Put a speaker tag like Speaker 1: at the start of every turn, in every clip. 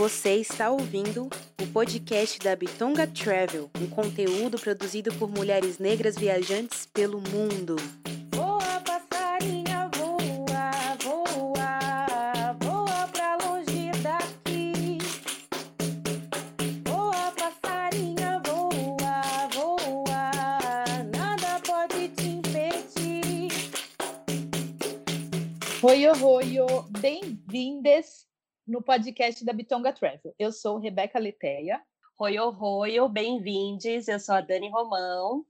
Speaker 1: Você está ouvindo o podcast da Bitonga Travel, um conteúdo produzido por mulheres negras viajantes pelo mundo.
Speaker 2: Voa, passarinha, voa, voa, voa pra longe daqui. Voa, passarinha, voa, voa, nada pode te impedir.
Speaker 3: Oi, oi, bem-vindas no podcast da Bitonga Travel. Eu sou Rebeca Leteia.
Speaker 4: Oi, oi, bem-vindes. Eu sou a Dani Romão.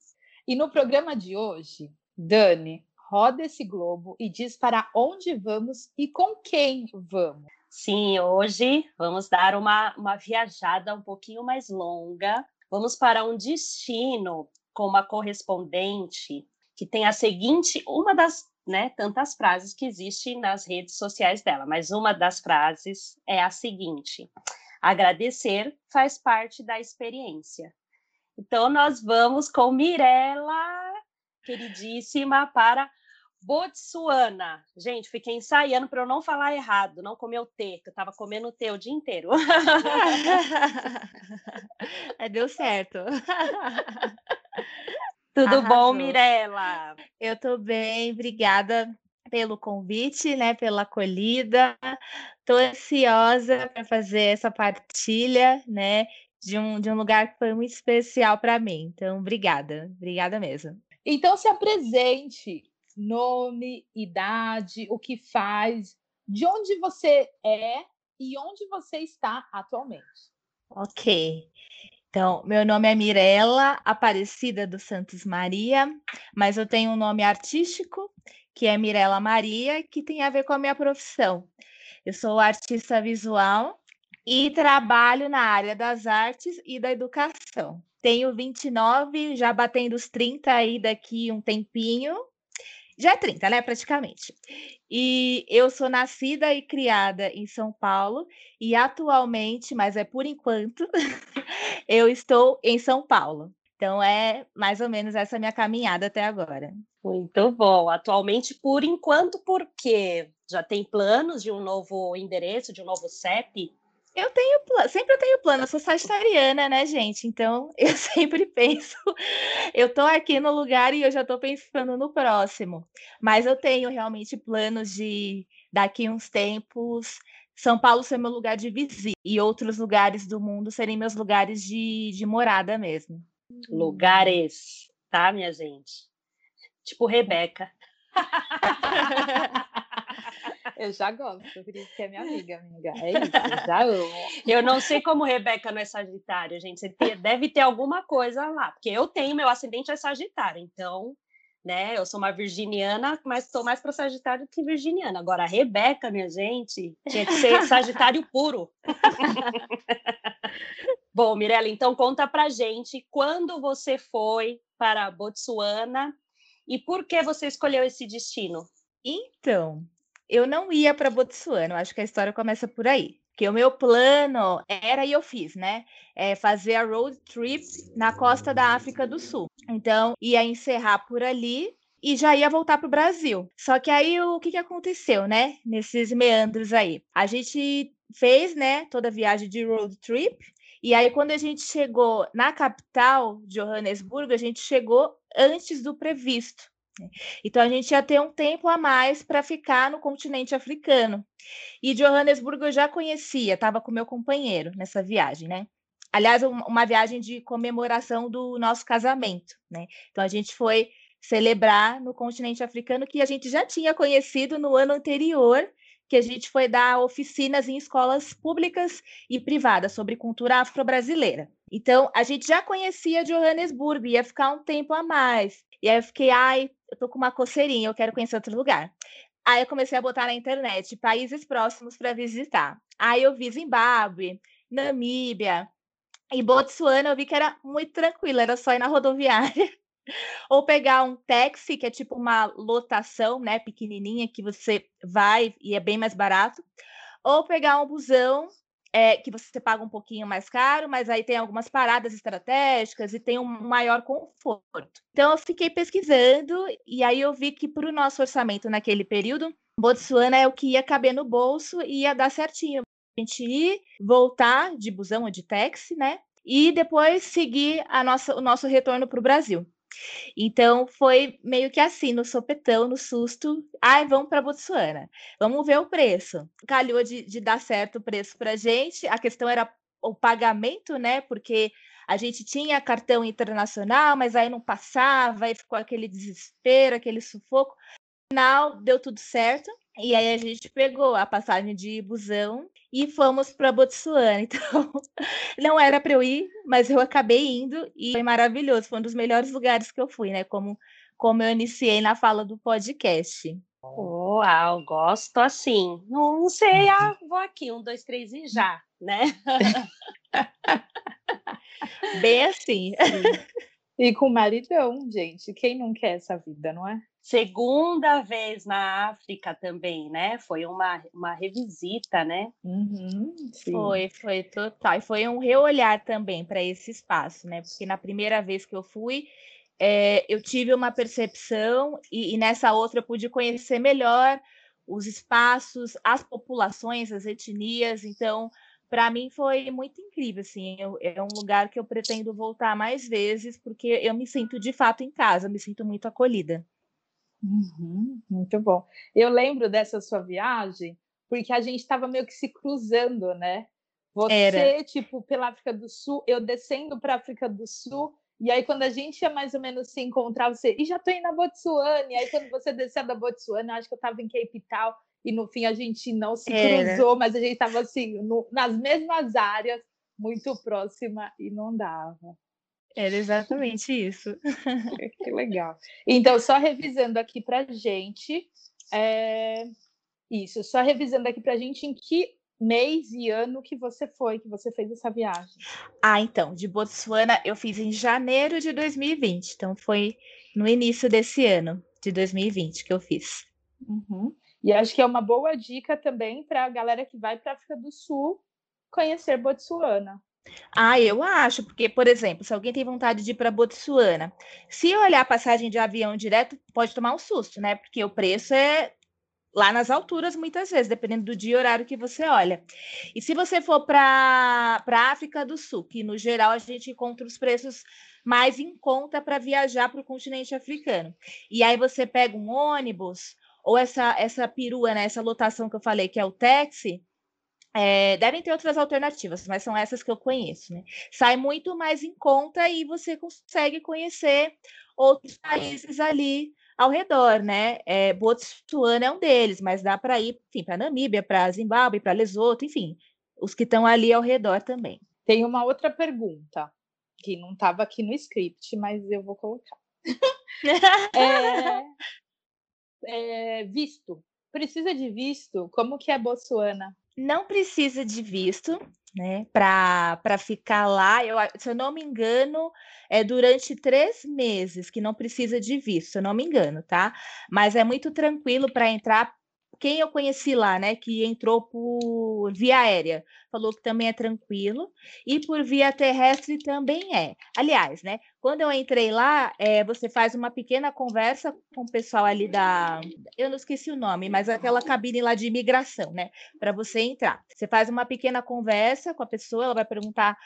Speaker 3: E no programa de hoje, Dani roda esse globo e diz para onde vamos e com quem vamos.
Speaker 4: Sim, hoje vamos dar uma, uma viajada um pouquinho mais longa. Vamos para um destino com uma correspondente que tem a seguinte, uma das né, tantas frases que existem nas redes sociais dela, mas uma das frases é a seguinte: agradecer faz parte da experiência. Então nós vamos com Mirella, queridíssima, para Botsuana. Gente, fiquei ensaiando para eu não falar errado, não comer o T, que eu estava comendo o T o dia inteiro.
Speaker 5: É, deu certo.
Speaker 4: Tudo
Speaker 5: Arrasou.
Speaker 4: bom, Mirella?
Speaker 5: Eu tô bem, obrigada pelo convite, né, pela acolhida. Tô ansiosa para fazer essa partilha, né, de um, de um lugar que foi muito especial para mim. Então, obrigada, obrigada mesmo.
Speaker 3: Então se apresente, nome, idade, o que faz, de onde você é e onde você está atualmente.
Speaker 5: Ok. Então, meu nome é Mirella Aparecida dos Santos Maria, mas eu tenho um nome artístico, que é Mirella Maria, que tem a ver com a minha profissão. Eu sou artista visual e trabalho na área das artes e da educação. Tenho 29, já batendo os 30 aí daqui um tempinho. Já é 30, né, praticamente. E eu sou nascida e criada em São Paulo e atualmente, mas é por enquanto, eu estou em São Paulo. Então é mais ou menos essa minha caminhada até agora.
Speaker 4: Muito bom. Atualmente, por enquanto, por quê? Já tem planos de um novo endereço, de um novo CEP?
Speaker 5: Eu tenho plano, sempre eu tenho plano, eu sou sagitariana, né, gente? Então eu sempre penso, eu tô aqui no lugar e eu já tô pensando no próximo. Mas eu tenho realmente planos de daqui uns tempos São Paulo ser meu lugar de visita e outros lugares do mundo serem meus lugares de, de morada mesmo.
Speaker 4: Lugares, tá, minha gente? Tipo Rebeca.
Speaker 3: Eu já gosto, por isso que é minha amiga, amiga. É isso, eu já amo.
Speaker 4: Eu não sei como Rebeca não é Sagitário, gente. Você te- deve ter alguma coisa lá, porque eu tenho, meu ascendente é Sagitário, então, né, eu sou uma virginiana, mas estou mais para Sagitário que virginiana. Agora, a Rebeca, minha gente, tinha que ser Sagitário puro. Bom, Mirella, então conta pra gente quando você foi para Botsuana e por que você escolheu esse destino?
Speaker 5: Então, eu não ia para Botsuana, acho que a história começa por aí. Porque o meu plano era, e eu fiz, né? É fazer a road trip na costa da África do Sul. Então, ia encerrar por ali e já ia voltar para o Brasil. Só que aí o que, que aconteceu, né? Nesses meandros aí. A gente fez, né, toda a viagem de road trip. E aí, quando a gente chegou na capital, Johannesburgo, a gente chegou antes do previsto. Então, a gente ia ter um tempo a mais para ficar no continente africano. E Johannesburgo eu já conhecia, estava com meu companheiro nessa viagem, né? Aliás, um- uma viagem de comemoração do nosso casamento, né? Então, a gente foi celebrar no continente africano que a gente já tinha conhecido no ano anterior, que a gente foi dar oficinas em escolas públicas e privadas sobre cultura afro-brasileira. Então, a gente já conhecia Johannesburgo, ia ficar um tempo a mais. E aí eu fiquei, ai, eu tô com uma coceirinha, eu quero conhecer outro lugar. Aí eu comecei a botar na internet países próximos para visitar. Aí eu vi Zimbábue, Namíbia e Botsuana, eu vi que era muito tranquilo, era só ir na rodoviária ou pegar um táxi, que é tipo uma lotação, né, pequenininha, que você vai e é bem mais barato, ou pegar um busão é, que você paga um pouquinho mais caro, mas aí tem algumas paradas estratégicas e tem um maior conforto. Então eu fiquei pesquisando e aí eu vi que para o nosso orçamento naquele período, Botsuana é o que ia caber no bolso e ia dar certinho. gente ir, voltar de busão ou de táxi, né? E depois seguir a nossa, o nosso retorno para o Brasil. Então foi meio que assim, no sopetão, no susto. Ai, vamos para Botsuana. Vamos ver o preço. Calhou de, de dar certo o preço para gente. A questão era o pagamento, né? Porque a gente tinha cartão internacional, mas aí não passava, aí ficou aquele desespero, aquele sufoco. No final deu tudo certo. E aí a gente pegou a passagem de busão e fomos para Botsuana. Então, não era para eu ir, mas eu acabei indo e foi maravilhoso. Foi um dos melhores lugares que eu fui, né? Como, como eu iniciei na fala do podcast.
Speaker 4: Uau, gosto assim. Não sei, ah, vou aqui, um, dois, três e já, né?
Speaker 5: Bem assim.
Speaker 3: E com maridão, gente. Quem não quer essa vida, não é?
Speaker 4: Segunda vez na África também, né? Foi uma, uma revisita, né?
Speaker 3: Uhum, sim.
Speaker 5: Foi, foi total. E foi um reolhar também para esse espaço, né? Porque na primeira vez que eu fui, é, eu tive uma percepção, e, e nessa outra eu pude conhecer melhor os espaços, as populações, as etnias. Então, para mim foi muito incrível, assim, eu, é um lugar que eu pretendo voltar mais vezes, porque eu me sinto de fato em casa, me sinto muito acolhida.
Speaker 3: Uhum, muito bom. Eu lembro dessa sua viagem, porque a gente estava meio que se cruzando, né? Você,
Speaker 5: Era.
Speaker 3: tipo, pela África do Sul, eu descendo para a África do Sul, e aí quando a gente ia mais ou menos se encontrar, você, e já tô indo na Botsuana, e aí quando você descia da Botsuana, acho que eu estava em Cape Town, e no fim a gente não se
Speaker 5: Era.
Speaker 3: cruzou, mas a gente estava assim, no- nas mesmas áreas, muito próxima, e não dava.
Speaker 5: Era exatamente isso.
Speaker 3: Que legal. Então, só revisando aqui para gente, é, isso, só revisando aqui para gente em que mês e ano que você foi, que você fez essa viagem.
Speaker 5: Ah, então, de Botsuana eu fiz em janeiro de 2020, então foi no início desse ano, de 2020, que eu fiz.
Speaker 3: Uhum. E acho que é uma boa dica também para a galera que vai para a África do Sul conhecer Botsuana.
Speaker 5: Ah, eu acho, porque, por exemplo, se alguém tem vontade de ir para Botsuana, se olhar a passagem de avião direto, pode tomar um susto, né? Porque o preço é lá nas alturas, muitas vezes, dependendo do dia e horário que você olha. E se você for para a África do Sul, que no geral a gente encontra os preços mais em conta para viajar para o continente africano. E aí você pega um ônibus, ou essa, essa perua, né, essa lotação que eu falei, que é o táxi, é, devem ter outras alternativas, mas são essas que eu conheço, né? Sai muito mais em conta e você consegue conhecer outros países ali ao redor, né? É, Botsuana é um deles, mas dá para ir, enfim, para Namíbia, para Zimbábue, para Lesoto, enfim, os que estão ali ao redor também.
Speaker 3: Tem uma outra pergunta que não estava aqui no script, mas eu vou colocar. É, é, visto. Precisa de visto? Como que é Botsuana?
Speaker 5: Não precisa de visto, né, para ficar lá. Eu, se eu não me engano, é durante três meses que não precisa de visto, se eu não me engano, tá? Mas é muito tranquilo para entrar. Quem eu conheci lá, né, que entrou por via aérea, falou que também é tranquilo, e por via terrestre também é. Aliás, né, quando eu entrei lá, eh, você faz uma pequena conversa com o pessoal ali da. Eu não esqueci o nome, mas aquela cabine lá de imigração, né? para você entrar. Você faz uma pequena conversa com a pessoa, ela vai perguntar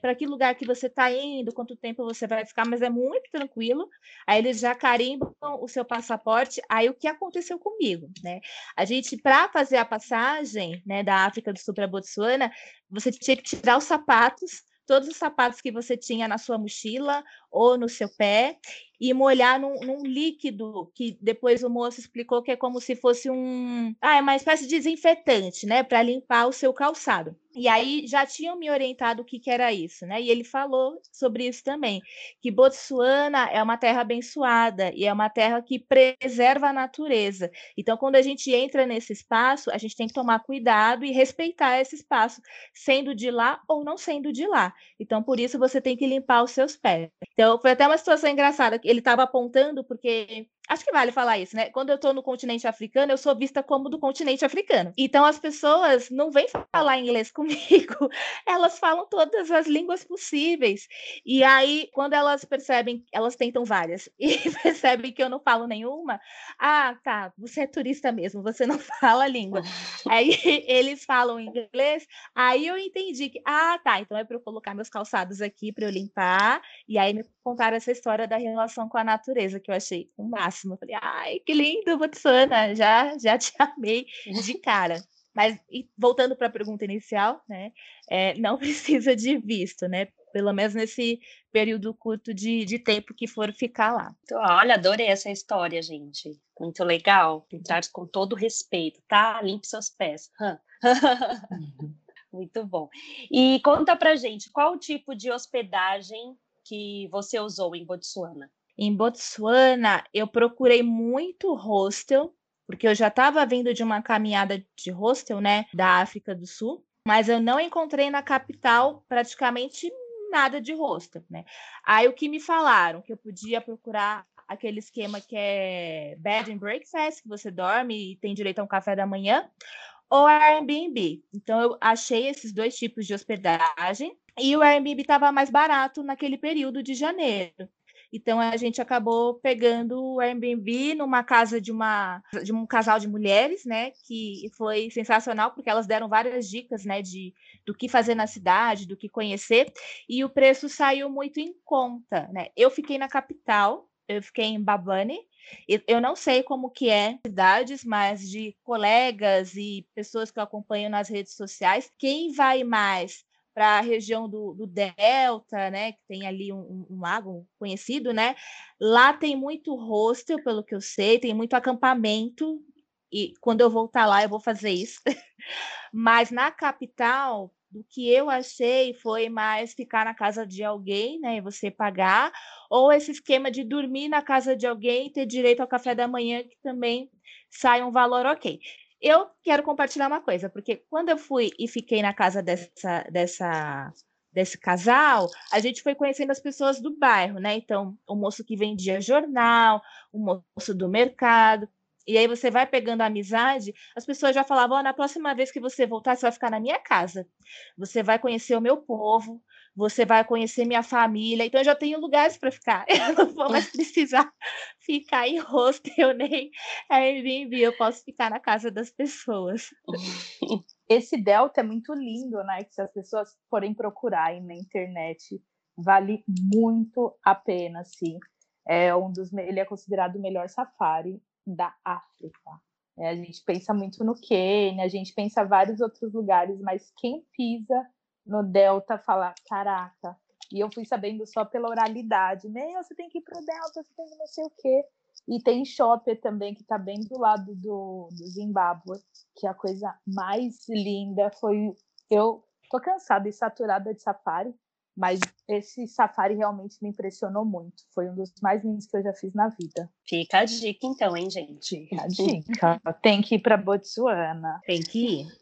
Speaker 5: para que lugar que você está indo, quanto tempo você vai ficar, mas é muito tranquilo. Aí eles já carimbam o seu passaporte. Aí o que aconteceu comigo, né? A gente, para fazer a passagem né, da África do Sul para Botsuana, você tinha que tirar os sapatos, todos os sapatos que você tinha na sua mochila ou no seu pé, e molhar num, num líquido que depois o moço explicou que é como se fosse um. Ah, é uma espécie de desinfetante, né? Para limpar o seu calçado. E aí já tinham me orientado o que, que era isso, né? E ele falou sobre isso também, que Botsuana é uma terra abençoada e é uma terra que preserva a natureza. Então, quando a gente entra nesse espaço, a gente tem que tomar cuidado e respeitar esse espaço, sendo de lá ou não sendo de lá. Então, por isso, você tem que limpar os seus pés. Então, foi até uma situação engraçada. que Ele estava apontando, porque acho que vale falar isso, né? Quando eu tô no continente africano, eu sou vista como do continente africano. Então as pessoas não vêm falar inglês comigo, elas falam todas as línguas possíveis. E aí, quando elas percebem, elas tentam várias e percebem que eu não falo nenhuma, ah, tá, você é turista mesmo, você não fala a língua. aí eles falam inglês, aí eu entendi que, ah, tá, então é para eu colocar meus calçados aqui para eu limpar, e aí me contaram essa história da relação com a natureza, que eu achei o máximo máximo. Eu falei, ai, que lindo, Botswana, já, já te amei de cara. Mas voltando para a pergunta inicial, né, é, não precisa de visto, né? Pelo menos nesse período curto de, de tempo que for ficar lá.
Speaker 4: Olha, adorei essa história, gente. Muito legal. Entrar com todo respeito, tá? Limpe seus pés. Muito bom. E conta pra gente, qual o tipo de hospedagem que você usou em Botsuana?
Speaker 5: Em Botsuana, eu procurei muito hostel, porque eu já estava vindo de uma caminhada de hostel, né, da África do Sul, mas eu não encontrei na capital praticamente nada de hostel, né? Aí o que me falaram que eu podia procurar aquele esquema que é bed and breakfast, que você dorme e tem direito a um café da manhã, ou Airbnb. Então eu achei esses dois tipos de hospedagem e o Airbnb estava mais barato naquele período de janeiro. Então a gente acabou pegando o Airbnb numa casa de uma de um casal de mulheres, né, que foi sensacional porque elas deram várias dicas, né, de do que fazer na cidade, do que conhecer, e o preço saiu muito em conta, né? Eu fiquei na capital, eu fiquei em Babane, eu não sei como que é cidades, mas de colegas e pessoas que eu acompanho nas redes sociais, quem vai mais para a região do, do, Delta, né, que tem ali um, um, lago conhecido, né? Lá tem muito hostel, pelo que eu sei, tem muito acampamento, e quando eu voltar lá eu vou fazer isso. Mas na capital, do que eu achei foi mais ficar na casa de alguém, né, e você pagar, ou esse esquema de dormir na casa de alguém e ter direito ao café da manhã, que também sai um valor ok. Eu quero compartilhar uma coisa, porque quando eu fui e fiquei na casa dessa, dessa, desse casal, a gente foi conhecendo as pessoas do bairro, né? Então, o moço que vendia jornal, o moço do mercado. E aí você vai pegando a amizade, as pessoas já falavam: oh, na próxima vez que você voltar, você vai ficar na minha casa. Você vai conhecer o meu povo, você vai conhecer minha família, então eu já tenho lugares para ficar. Eu não vou mais precisar ficar em hostel nem Airbnb, eu posso ficar na casa das pessoas.
Speaker 3: Esse delta é muito lindo, né? Que se as pessoas forem procurar aí na internet, vale muito a pena, sim. É um dos, ele é considerado o melhor safari da África. É, a gente pensa muito no Quênia, a gente pensa vários outros lugares, mas quem pisa no Delta falar, caraca. E eu fui sabendo só pela oralidade. Meu, você tem que ir pro Delta, você tem que não sei o quê. E tem Shopper também, que está bem do lado do, do Zimbábue, que a coisa mais linda foi. Eu tô cansada e saturada de safari, mas esse safari realmente me impressionou muito. Foi um dos mais lindos que eu já fiz na vida.
Speaker 4: Fica a dica, então, hein, gente?
Speaker 3: Fica a dica. Tem que ir para Botsuana.
Speaker 5: Tem que ir.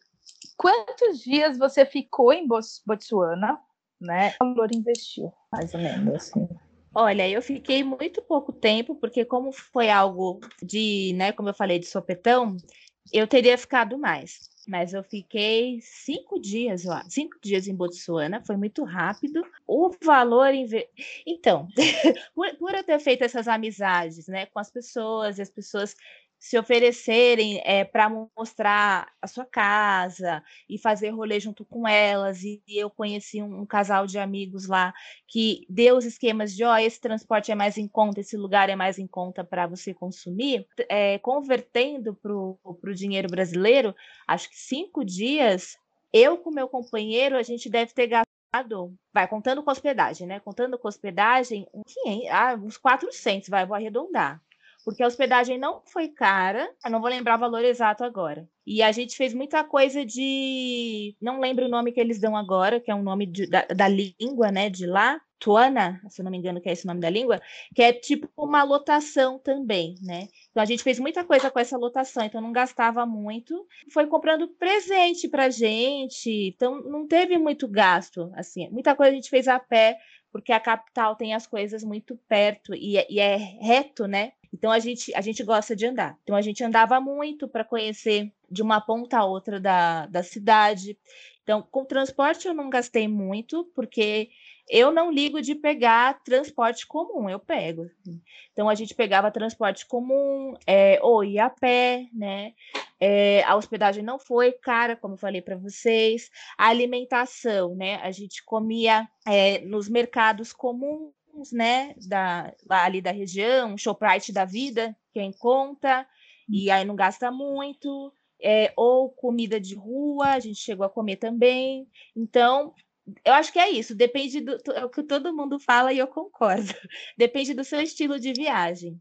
Speaker 3: Quantos dias você ficou em Botsuana, né? O valor investiu, mais ou menos assim.
Speaker 5: Olha, eu fiquei muito pouco tempo, porque como foi algo de, né, como eu falei, de sopetão, eu teria ficado mais. Mas eu fiquei cinco dias lá, cinco dias em Botsuana, foi muito rápido. O valor. Inve... Então, por, por eu ter feito essas amizades né, com as pessoas, e as pessoas se oferecerem é, eh, para mostrar a sua casa e fazer rolê junto com elas. E, e eu conheci um, um, casal de amigos lá que deu os esquemas de: ó, oh, esse transporte é mais em conta, esse lugar é mais em conta para você consumir. É, convertendo para o dinheiro brasileiro, acho que cinco dias, eu com meu companheiro, a gente deve ter gastado. Vai, contando com hospedagem, né? Contando com hospedagem, um 500, ah, uns 400, vai, vou arredondar porque a hospedagem não foi cara, eu não vou lembrar o valor exato agora. E a gente fez muita coisa de. Não lembro o nome que eles dão agora, que é um nome de, da, da língua, né, de lá. Tuana, se não me engano, que é esse nome da língua, que é tipo uma lotação também, né? Então a gente fez muita coisa com essa lotação, então não gastava muito. Foi comprando presente pra gente, então não teve muito gasto, assim. Muita coisa a gente fez a pé, porque a capital tem as coisas muito perto e, é, e é reto, né? Então a gente, a gente gosta de andar. Então a gente andava muito para conhecer de uma ponta a outra da, da cidade. Então, com transporte eu não gastei muito, porque eu não ligo de pegar transporte comum, eu pego. Então a gente pegava transporte comum, é, ou ia a pé, né? É, a hospedagem não foi cara, como falei para vocês. A alimentação, né? A gente comia é, nos mercados comuns, né? Da, ali da região, Shoprite da vida, que é conta, e aí não gasta muito. É, ou comida de rua, a gente chegou a comer também. Então, eu acho que é isso, depende do é o que todo mundo fala e eu concordo. Depende do seu estilo de viagem.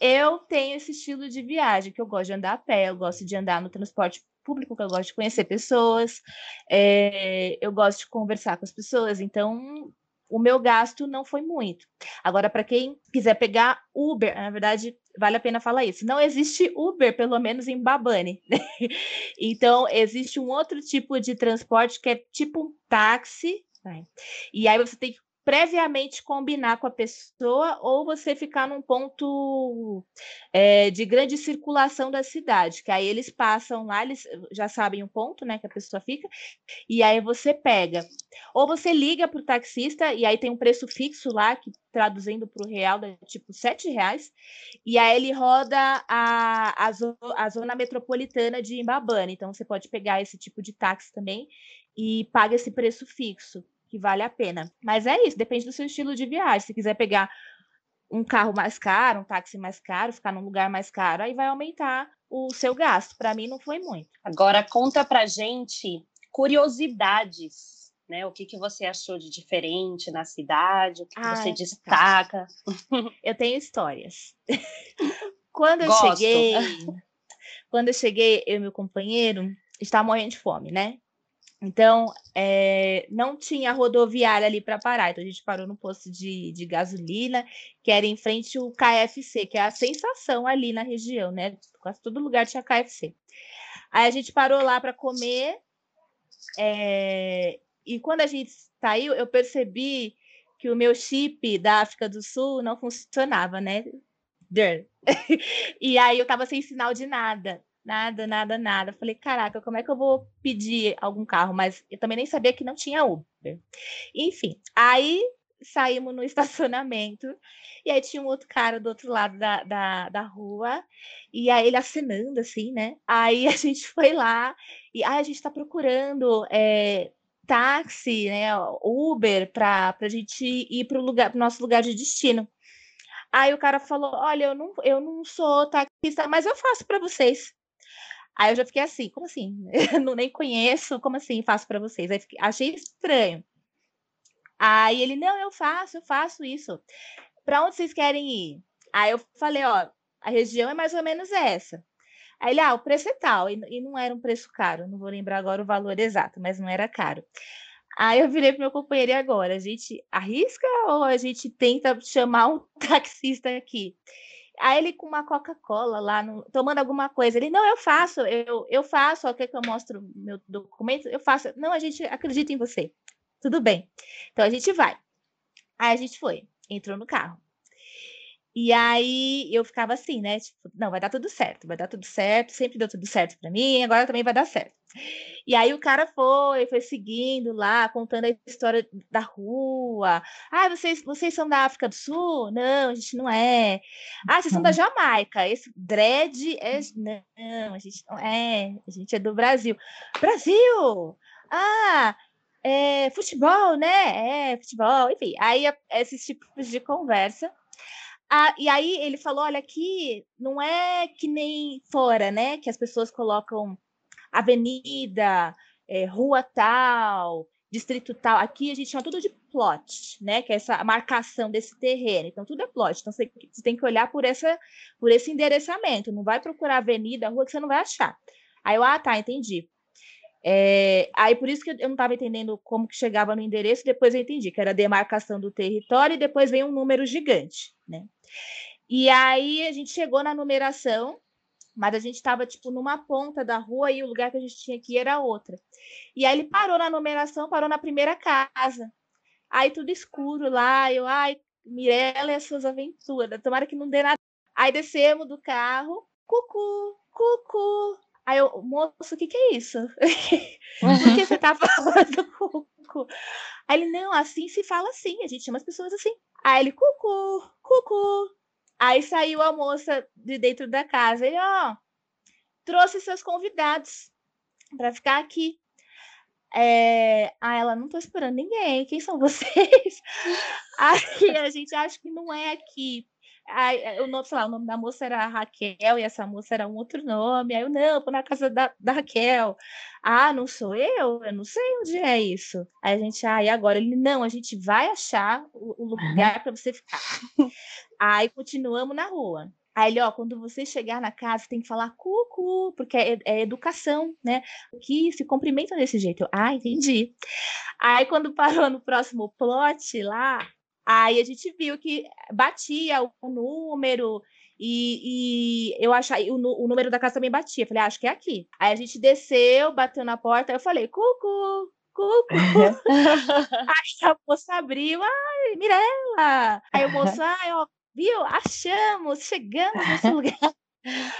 Speaker 5: Eu tenho esse estilo de viagem que eu gosto de andar a pé, eu gosto de andar no transporte público, que eu gosto de conhecer pessoas, é, eu gosto de conversar com as pessoas, então o meu gasto não foi muito. Agora, para quem quiser pegar Uber, na verdade, vale a pena falar isso. Não existe Uber, pelo menos em Babane. então, existe um outro tipo de transporte que é tipo um táxi. Né? E aí você tem que previamente combinar com a pessoa ou você ficar num ponto é, de grande circulação da cidade, que aí eles passam lá, eles já sabem o ponto, né, que a pessoa fica, e aí você pega. Ou você liga para o taxista e aí tem um preço fixo lá, que traduzindo para o real dá tipo sete reais, e aí ele roda a, a, zo, a zona metropolitana de Imbabane, então você pode pegar esse tipo de táxi também e paga esse preço fixo que vale a pena. Mas é isso, depende do seu estilo de viagem. Se quiser pegar um carro mais caro, um táxi mais caro, ficar num lugar mais caro, aí vai aumentar o seu gasto. Para mim não foi muito.
Speaker 4: Agora conta pra gente curiosidades, né? O que, que você achou de diferente na cidade? O que, que
Speaker 5: Ai,
Speaker 4: você destaca?
Speaker 5: Eu tenho histórias. quando eu
Speaker 4: Gosto.
Speaker 5: cheguei, quando eu cheguei, eu e meu companheiro estava morrendo de fome, né? Então, é, não tinha rodoviária ali para parar. Então, a gente parou no posto de, de gasolina, que era em frente ao KFC, que é a sensação ali na região, né? Quase todo lugar tinha KFC. Aí a gente parou lá para comer. é, e quando a gente saiu, eu percebi que o meu chip da África do Sul não funcionava, né? E aí eu tava sem sinal de nada. Nada, nada, nada. Falei, caraca, como é que eu vou pedir algum carro? Mas eu também nem sabia que não tinha Uber. Enfim, aí saímos no estacionamento e aí tinha um outro cara do outro lado da, da, da rua e aí ele acenando assim, né? Aí a gente foi lá e aí a gente tá procurando é, táxi, né? Uber para a gente ir para o lugar, pro nosso lugar de destino. Aí o cara falou: Olha, eu não, eu não sou taxista, mas eu faço para vocês. Aí eu já fiquei assim, como assim? Não, nem conheço, como assim faço para vocês? Aí fiquei- achei estranho. Aí ele, não, eu faço, eu faço isso. Para onde vocês querem ir? Aí eu falei, ó, a região é mais ou menos essa. Aí ele, ah, o preço é tal, e, e não era um preço caro, não vou lembrar agora o valor exato, mas não era caro. Aí eu virei pro meu companheiro, e agora? A gente arrisca ou a gente tenta chamar um taxista aqui? Aí ele com uma Coca-Cola lá, no- tomando alguma coisa. Ele, não, eu faço, eu, eu faço, quer que eu mostro meu documento? Eu faço. Não, a gente acredita em você. Tudo bem. Então a gente vai. Aí a gente foi, entrou no carro. E aí eu ficava assim, né? Tipo, não, vai dar tudo certo, vai dar tudo certo, sempre deu tudo certo para mim, agora também vai dar certo. E aí o cara foi, foi seguindo lá, contando a história da rua. Ah, vocês, vocês são da África do Sul? Não, a gente não é. Ah, vocês são da Jamaica. Esse dread é. Não, a gente não é. A gente é do Brasil. Brasil! Ah, é futebol, né? É, futebol, enfim. Aí esses tipos de conversa. Ah, e aí ele falou: olha, aqui não é que nem fora, né? Que as pessoas colocam avenida, eh, rua tal, distrito tal. Aqui a gente chama tudo de plot, né? Que é essa marcação desse terreno. Então, tudo é plot. Então, você, você tem que olhar por, essa, por esse endereçamento. Não vai procurar avenida, rua, que você não vai achar. Aí eu, ah, tá, entendi. É, aí por isso que eu não estava entendendo como que chegava no endereço, depois eu entendi que era demarcação do território e depois vem um número gigante, né? E aí a gente chegou na numeração, mas a gente estava tipo numa ponta da rua e o lugar que a gente tinha que ir era outra. E aí ele parou na numeração, parou na primeira casa. Aí tudo escuro lá, eu, ai, Mirella e as suas aventuras, tomara que não dê nada. Aí descemos do carro, cucu, cucu. Aí eu, moço, o que que é isso? Por que você tá falando cucu? Aí ele, não, assim se fala assim, a gente chama as pessoas assim. Aí ele, cucu, cucu. Aí saiu a moça de dentro da casa. Ele, ó, trouxe seus convidados para ficar aqui. É... Ah, ela não tô esperando ninguém. Quem são vocês? Aí a gente acha que não é aqui. Aí, o nome, sei lá, o nome da moça era Raquel e essa moça era um outro nome. Aí eu, não, vou na casa da, da Raquel. Ah, não sou eu? Eu não sei onde é isso. Aí a gente, ah, e agora? Ele, não, a gente vai achar o, o lugar para você ficar. Aí continuamos na rua. Aí ele, ó, quando você chegar na casa, tem que falar cucu, porque é, é educação, né? Que se cumprimentam desse jeito. Eu, ah, entendi. Aí quando parou no próximo plot lá, aí a gente viu que batia o número e, e eu achei o, o, número da casa também batia. Falei, ah, acho que é aqui. Aí a gente desceu, bateu na porta, eu falei, cucu, cucu. aí a moça abriu, ai, Mirella. Aí o moço, ai, ó, viu? Achamos, chegamos nesse lugar.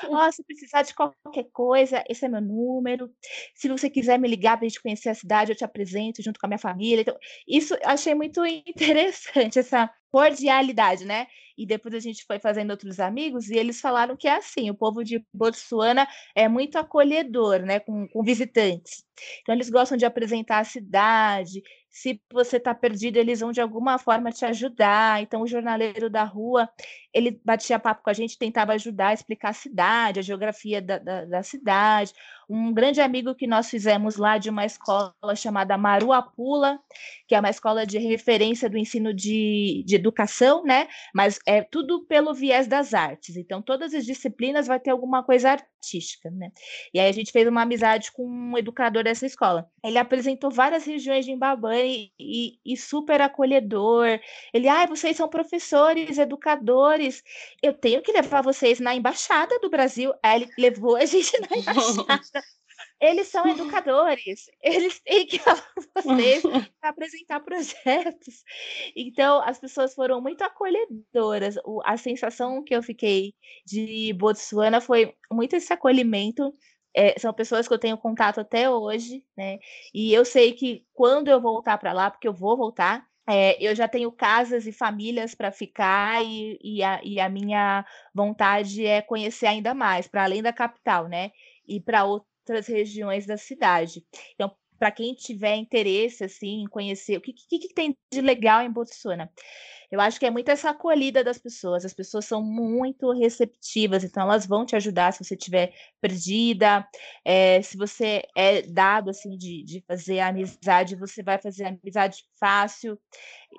Speaker 5: Ó, se precisar de qualquer coisa, esse é meu número. Se você quiser me ligar para a gente conhecer a cidade, eu te apresento junto com a minha família. Então, isso eu achei muito interessante, essa cordialidade, né? E depois a gente foi fazendo outros amigos e eles falaram que é assim: o povo de Botsuana é muito acolhedor, né, com, com visitantes. Então, eles gostam de apresentar a cidade. Se você está perdido, eles vão de alguma forma te ajudar. Então, o jornaleiro da rua, ele batia papo com a gente, tentava ajudar a explicar a cidade, a geografia da, da, da cidade. Um grande amigo que nós fizemos lá de uma escola chamada Maruapula, que é uma escola de referência do ensino de, de educação, né? Mas é tudo pelo viés das artes. Então, todas as disciplinas vai ter alguma coisa artística, né? E aí a gente fez uma amizade com um educador dessa escola. Ele apresentou várias regiões de Imbabane e, e, e super acolhedor. Ele, ah, vocês são professores, educadores, eu tenho que levar vocês na embaixada do Brasil. Aí ele levou a gente na embaixada. Eles são educadores, eles têm que falar com vocês apresentar projetos. Então, as pessoas foram muito acolhedoras. O, a sensação que eu fiquei de Botsuana foi muito esse acolhimento. É, são pessoas que eu tenho contato até hoje, né? E eu sei que quando eu voltar para lá, porque eu vou voltar, é, eu já tenho casas e famílias para ficar e, e, a, e, a, minha vontade é conhecer ainda mais, para além da capital, né? E para outras regiões da cidade. Então, para quem tiver interesse assim, em conhecer o que, que, que tem de legal em Botsuana. Eu acho que é muito essa acolhida das pessoas. As pessoas são muito receptivas, então elas vão te ajudar se você estiver perdida. É, se você é dado assim de, de fazer amizade, você vai fazer amizade fácil.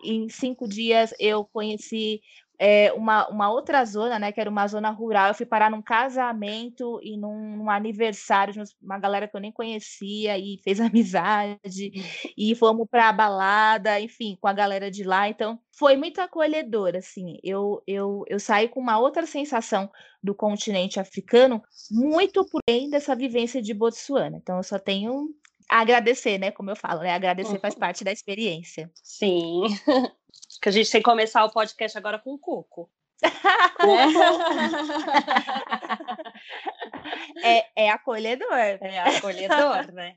Speaker 5: Em cinco dias eu conheci é, uma, uma outra zona, né, que era uma zona rural. Eu fui parar num casamento e num, num, aniversário de uma galera que eu nem conhecia e fez amizade e fomos para a balada, enfim, com a galera de lá. Então, foi muito acolhedor, assim. Eu, eu, eu saí com uma outra sensação do continente africano, muito por bem dessa vivência de Botsuana. Então, eu só tenho a agradecer, né? Como eu falo, né? Agradecer faz parte da experiência.
Speaker 4: Sim. que a gente tem que começar o podcast agora com o Cuco.
Speaker 5: é, é acolhedor.
Speaker 4: É acolhedor, né?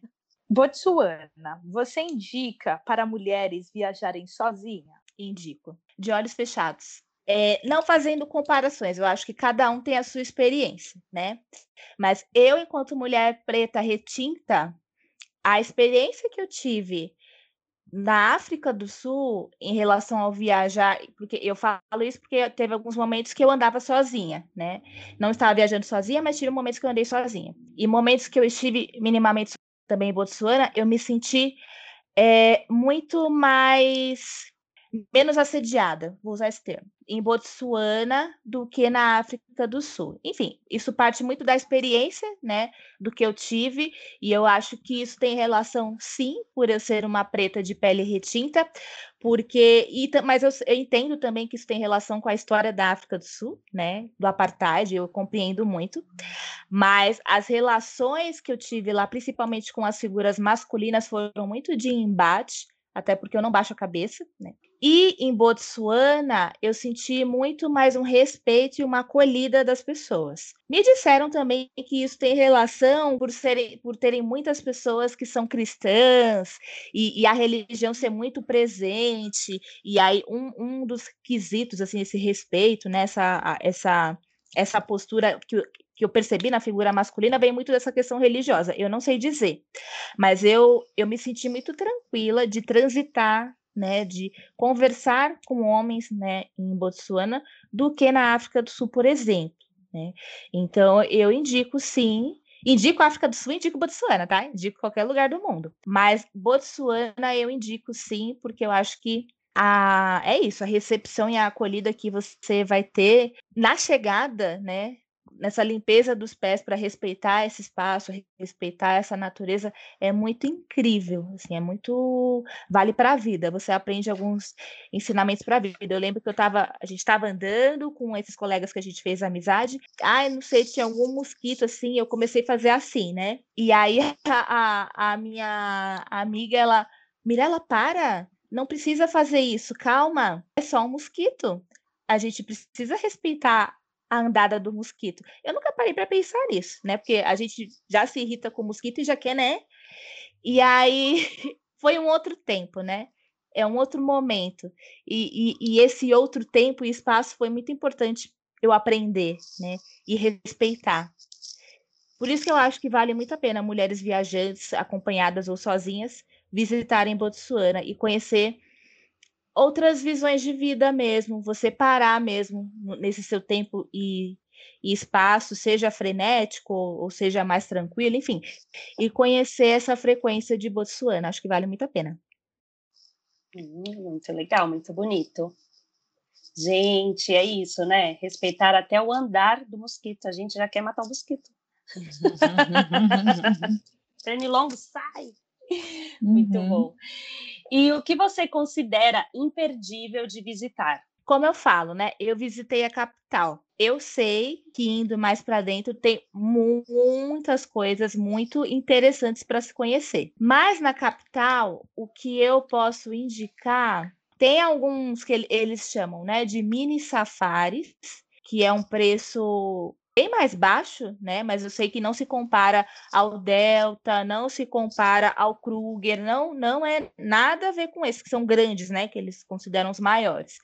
Speaker 3: Botsuana, você indica para mulheres viajarem sozinha?
Speaker 5: Indico. De olhos fechados. É, não fazendo comparações, eu acho que cada um tem a sua experiência, né? Mas eu, enquanto mulher preta retinta, a experiência que eu tive na África do Sul, em relação ao viajar, porque eu falo isso porque teve alguns momentos que eu andava sozinha, né? Não estava viajando sozinha, mas tive momentos que eu andei sozinha. E momentos que eu estive minimamente também em Botsuana, eu me senti é, muito mais menos assediada, vou usar esse termo, em Botsuana do que na África do Sul. Enfim, isso parte muito da experiência, né, do que eu tive, e eu acho que isso tem relação, sim, por eu ser uma preta de pele retinta, porque, e, mas eu, eu entendo também que isso tem relação com a história da África do Sul, né, do apartheid, eu compreendo muito, mas as relações que eu tive lá, principalmente com as figuras masculinas, foram muito de embate, até porque eu não baixo a cabeça, né? E em Botsuana, eu senti muito mais um respeito e uma acolhida das pessoas. Me disseram também que isso tem relação por, serem, por terem muitas pessoas que são cristãs e, e a religião ser muito presente. E aí, um, um dos quesitos, assim, esse respeito, né? essa, essa, essa postura que, que eu percebi na figura masculina vem muito dessa questão religiosa. Eu não sei dizer, mas eu, eu me senti muito tranquila de transitar, né, de conversar com homens, né, em Botsuana, do que na África do Sul, por exemplo. Né? Então, eu indico sim. Indico a África do Sul, indico Botsuana, tá? Indico qualquer lugar do mundo. Mas Botsuana eu indico sim, porque eu acho que a, é isso, a recepção e a acolhida que você vai ter na chegada, né, nessa limpeza dos pés para respeitar esse espaço, respeitar essa natureza é muito incrível, assim, é muito vale para a vida. Você aprende alguns ensinamentos para a vida. Eu lembro que eu tava, a gente estava andando com esses colegas que a gente fez amizade. Ai, não sei, tinha algum mosquito assim, eu comecei a fazer assim, né? E aí a, a, a minha amiga ela Mirela, para, não precisa fazer isso, calma, é só um mosquito. A gente precisa respeitar a andada do mosquito. Eu nunca parei para pensar nisso, né? Porque a gente já se irrita com o mosquito e já quer, né? E aí foi um outro tempo, né? É um outro momento. E, e, e esse outro tempo e espaço foi muito importante eu aprender, né? E respeitar. Por isso que eu acho que vale muito a pena mulheres viajantes, acompanhadas ou sozinhas, visitarem Botsuana e conhecer outras visões de vida mesmo, você parar mesmo nesse seu tempo e, e espaço, seja frenético ou seja mais tranquilo, enfim, e conhecer essa frequência de Botsuana, acho que vale muito a pena.
Speaker 4: Hum, muito legal, muito bonito. Gente, é isso, né? Respeitar até o andar do mosquito. A gente já quer matar o mosquito. Pernilongo, sai! Muito uhum. bom. E o que você considera imperdível de visitar?
Speaker 5: Como eu falo, né? Eu visitei a capital. Eu sei que indo mais para dentro tem muitas coisas muito interessantes para se conhecer. Mas na capital, o que eu posso indicar tem alguns que eles chamam, né, de mini safaris, que é um preço bem mais baixo, né? Mas eu sei que não se compara ao Delta, não se compara ao Kruger, não, não é nada a ver com esses que são grandes, né? Que eles consideram os maiores.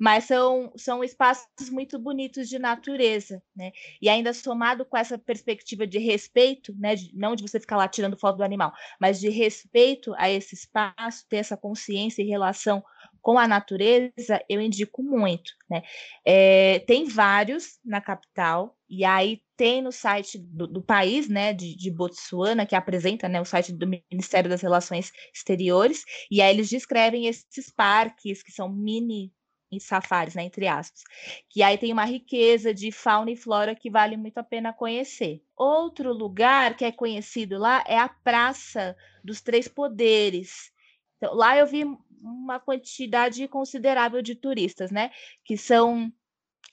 Speaker 5: Mas são, são espaços muito bonitos de natureza, né? E ainda somado com essa perspectiva de respeito, né? De, não de você ficar lá tirando foto do animal, mas de respeito a esse espaço, ter essa consciência e relação com a natureza, eu indico muito, né? É, tem vários na capital, e aí tem no site do, do país, né, de, de, Botsuana, que apresenta, né, o site do Ministério das Relações Exteriores, e aí eles descrevem esses parques, que são mini safaris, né, entre aspas, que aí tem uma riqueza de fauna e flora que vale muito a pena conhecer. Outro lugar que é conhecido lá é a Praça dos Três Poderes. Então, lá eu vi uma quantidade considerável de turistas, né? Que são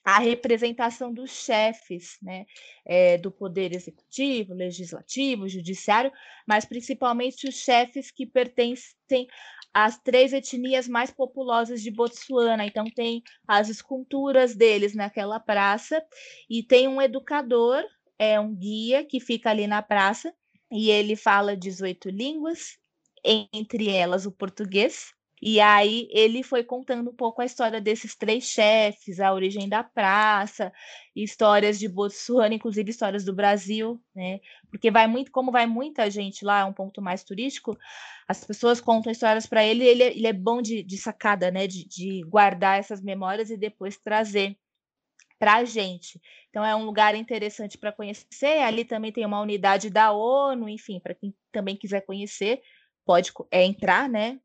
Speaker 5: a representação dos chefes, né, é, do poder executivo, legislativo, judiciário, mas principalmente os chefes que pertencem às três etnias mais populosas de Botsuana. Então tem as esculturas deles naquela praça e tem um educador, é um guia que fica ali na praça e ele fala 18 línguas, entre elas o português, e aí ele foi contando um pouco a história desses três chefes, a origem da praça, histórias de Botsuana, inclusive histórias do Brasil, né? Porque vai muito, como vai muita gente lá, é um ponto mais turístico, as pessoas contam histórias para ele, ele, ele, é bom de, de sacada, né? De, de guardar essas memórias e depois trazer para a gente. Então é um lugar interessante para conhecer. Ali também tem uma unidade da ONU, enfim, para quem também quiser conhecer, pode é, entrar, né?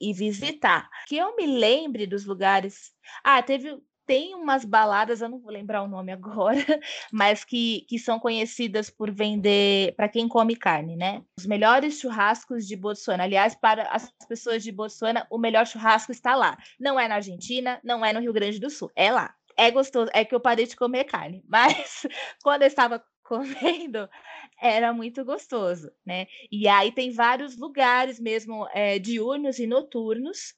Speaker 5: E visitar. Que eu me lembre dos lugares. Ah, teve tem umas baladas, eu não vou lembrar o nome agora, mas que, que são conhecidas por vender para quem come carne, né? Os melhores churrascos de Botsuana. Aliás, para as pessoas de Botsuana, o melhor churrasco está lá. Não é na Argentina, não é no Rio Grande do Sul, é lá. É gostoso, é que eu parei de comer carne, mas quando eu estava comendo, era muito gostoso, né? E aí tem vários lugares mesmo é, diurnos e noturnos,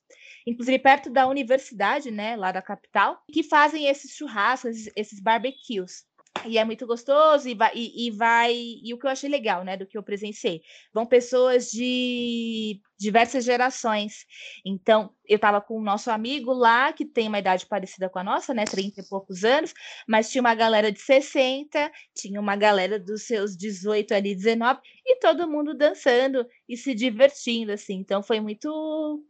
Speaker 5: inclusive perto da universidade, né, lá da capital, que fazem esses churrascos, esses, esses barbecues. E é muito gostoso, e vai, e, e, vai. E o que eu achei legal, né, do que eu presenciei, vão pessoas de diversas gerações. Então, eu estava com o nosso amigo lá, que tem uma idade parecida com a nossa, né, 30 e poucos anos, mas tinha uma galera de 60, tinha uma galera dos seus 18 ali, 19, e todo mundo dançando e se divertindo, assim. Então, foi muito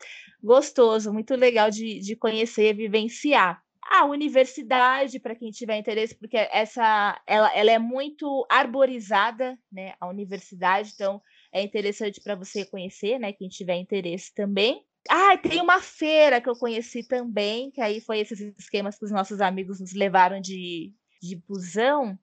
Speaker 5: gostoso, muito legal de, de conhecer, vivenciar a universidade, para quem tiver interesse, porque essa ela, ela é muito arborizada, né? A universidade, então é interessante para você conhecer, né? Quem tiver interesse também. Ah, tem uma feira que eu conheci também, que aí foi esses esquemas que os nossos amigos nos levaram de, de busão,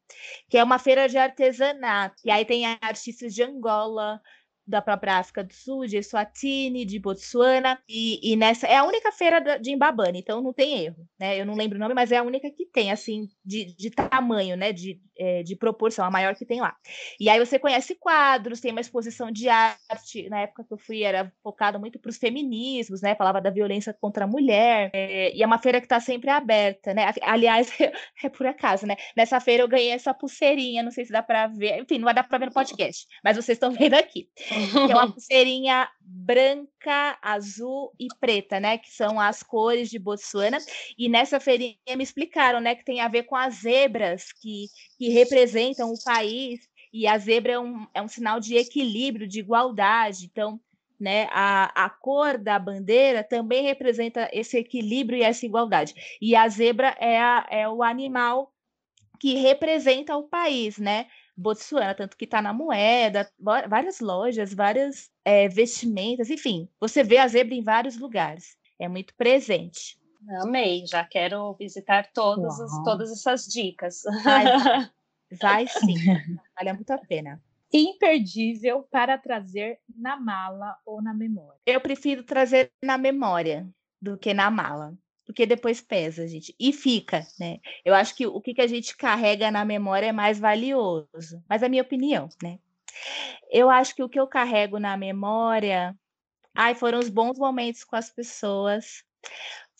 Speaker 5: que é uma feira de artesanato. E aí tem artistas de Angola, da própria África do Sul, de Eswatini, de Botsuana, e, e, nessa é a única feira de Imbabane, então não tem erro, né? Eu não lembro o nome, mas é a única que tem, assim, de, de tamanho, né? De, é, de proporção, a maior que tem lá. E aí você conhece quadros, tem uma exposição de arte, na época que eu fui era focada muito para os feminismos, né? Falava da violência contra a mulher, é, e é uma feira que está sempre aberta, né? Aliás, é por acaso, né? Nessa feira eu ganhei essa pulseirinha, não sei se dá para ver, enfim, não vai dar para ver no podcast, mas vocês estão vendo aqui que é uma pulseirinha branca, azul e preta, né? Que são as cores de Botsuana. E nessa feirinha me explicaram, né? Que tem a ver com as zebras que, que representam o país. E a zebra é um, é um sinal de equilíbrio, de igualdade. Então, né, a, a cor da bandeira também representa esse equilíbrio e essa igualdade. E a zebra é, a, é o animal que representa o país, né? Botsuana, tanto que está na moeda, várias lojas, várias é, vestimentas, enfim, você vê a zebra em vários lugares. É muito presente.
Speaker 4: Amei, já quero visitar todas, as, todas essas dicas.
Speaker 5: Vai, vai sim, vale muito a pena.
Speaker 3: Imperdível para trazer na mala ou na memória.
Speaker 5: Eu prefiro trazer na memória do que na mala porque depois pesa, gente. E fica, né? Eu acho que o que, a gente carrega na memória é mais valioso. Mas é a minha opinião, né? Eu acho que o que eu carrego na memória. Ai, foram os bons momentos com as pessoas.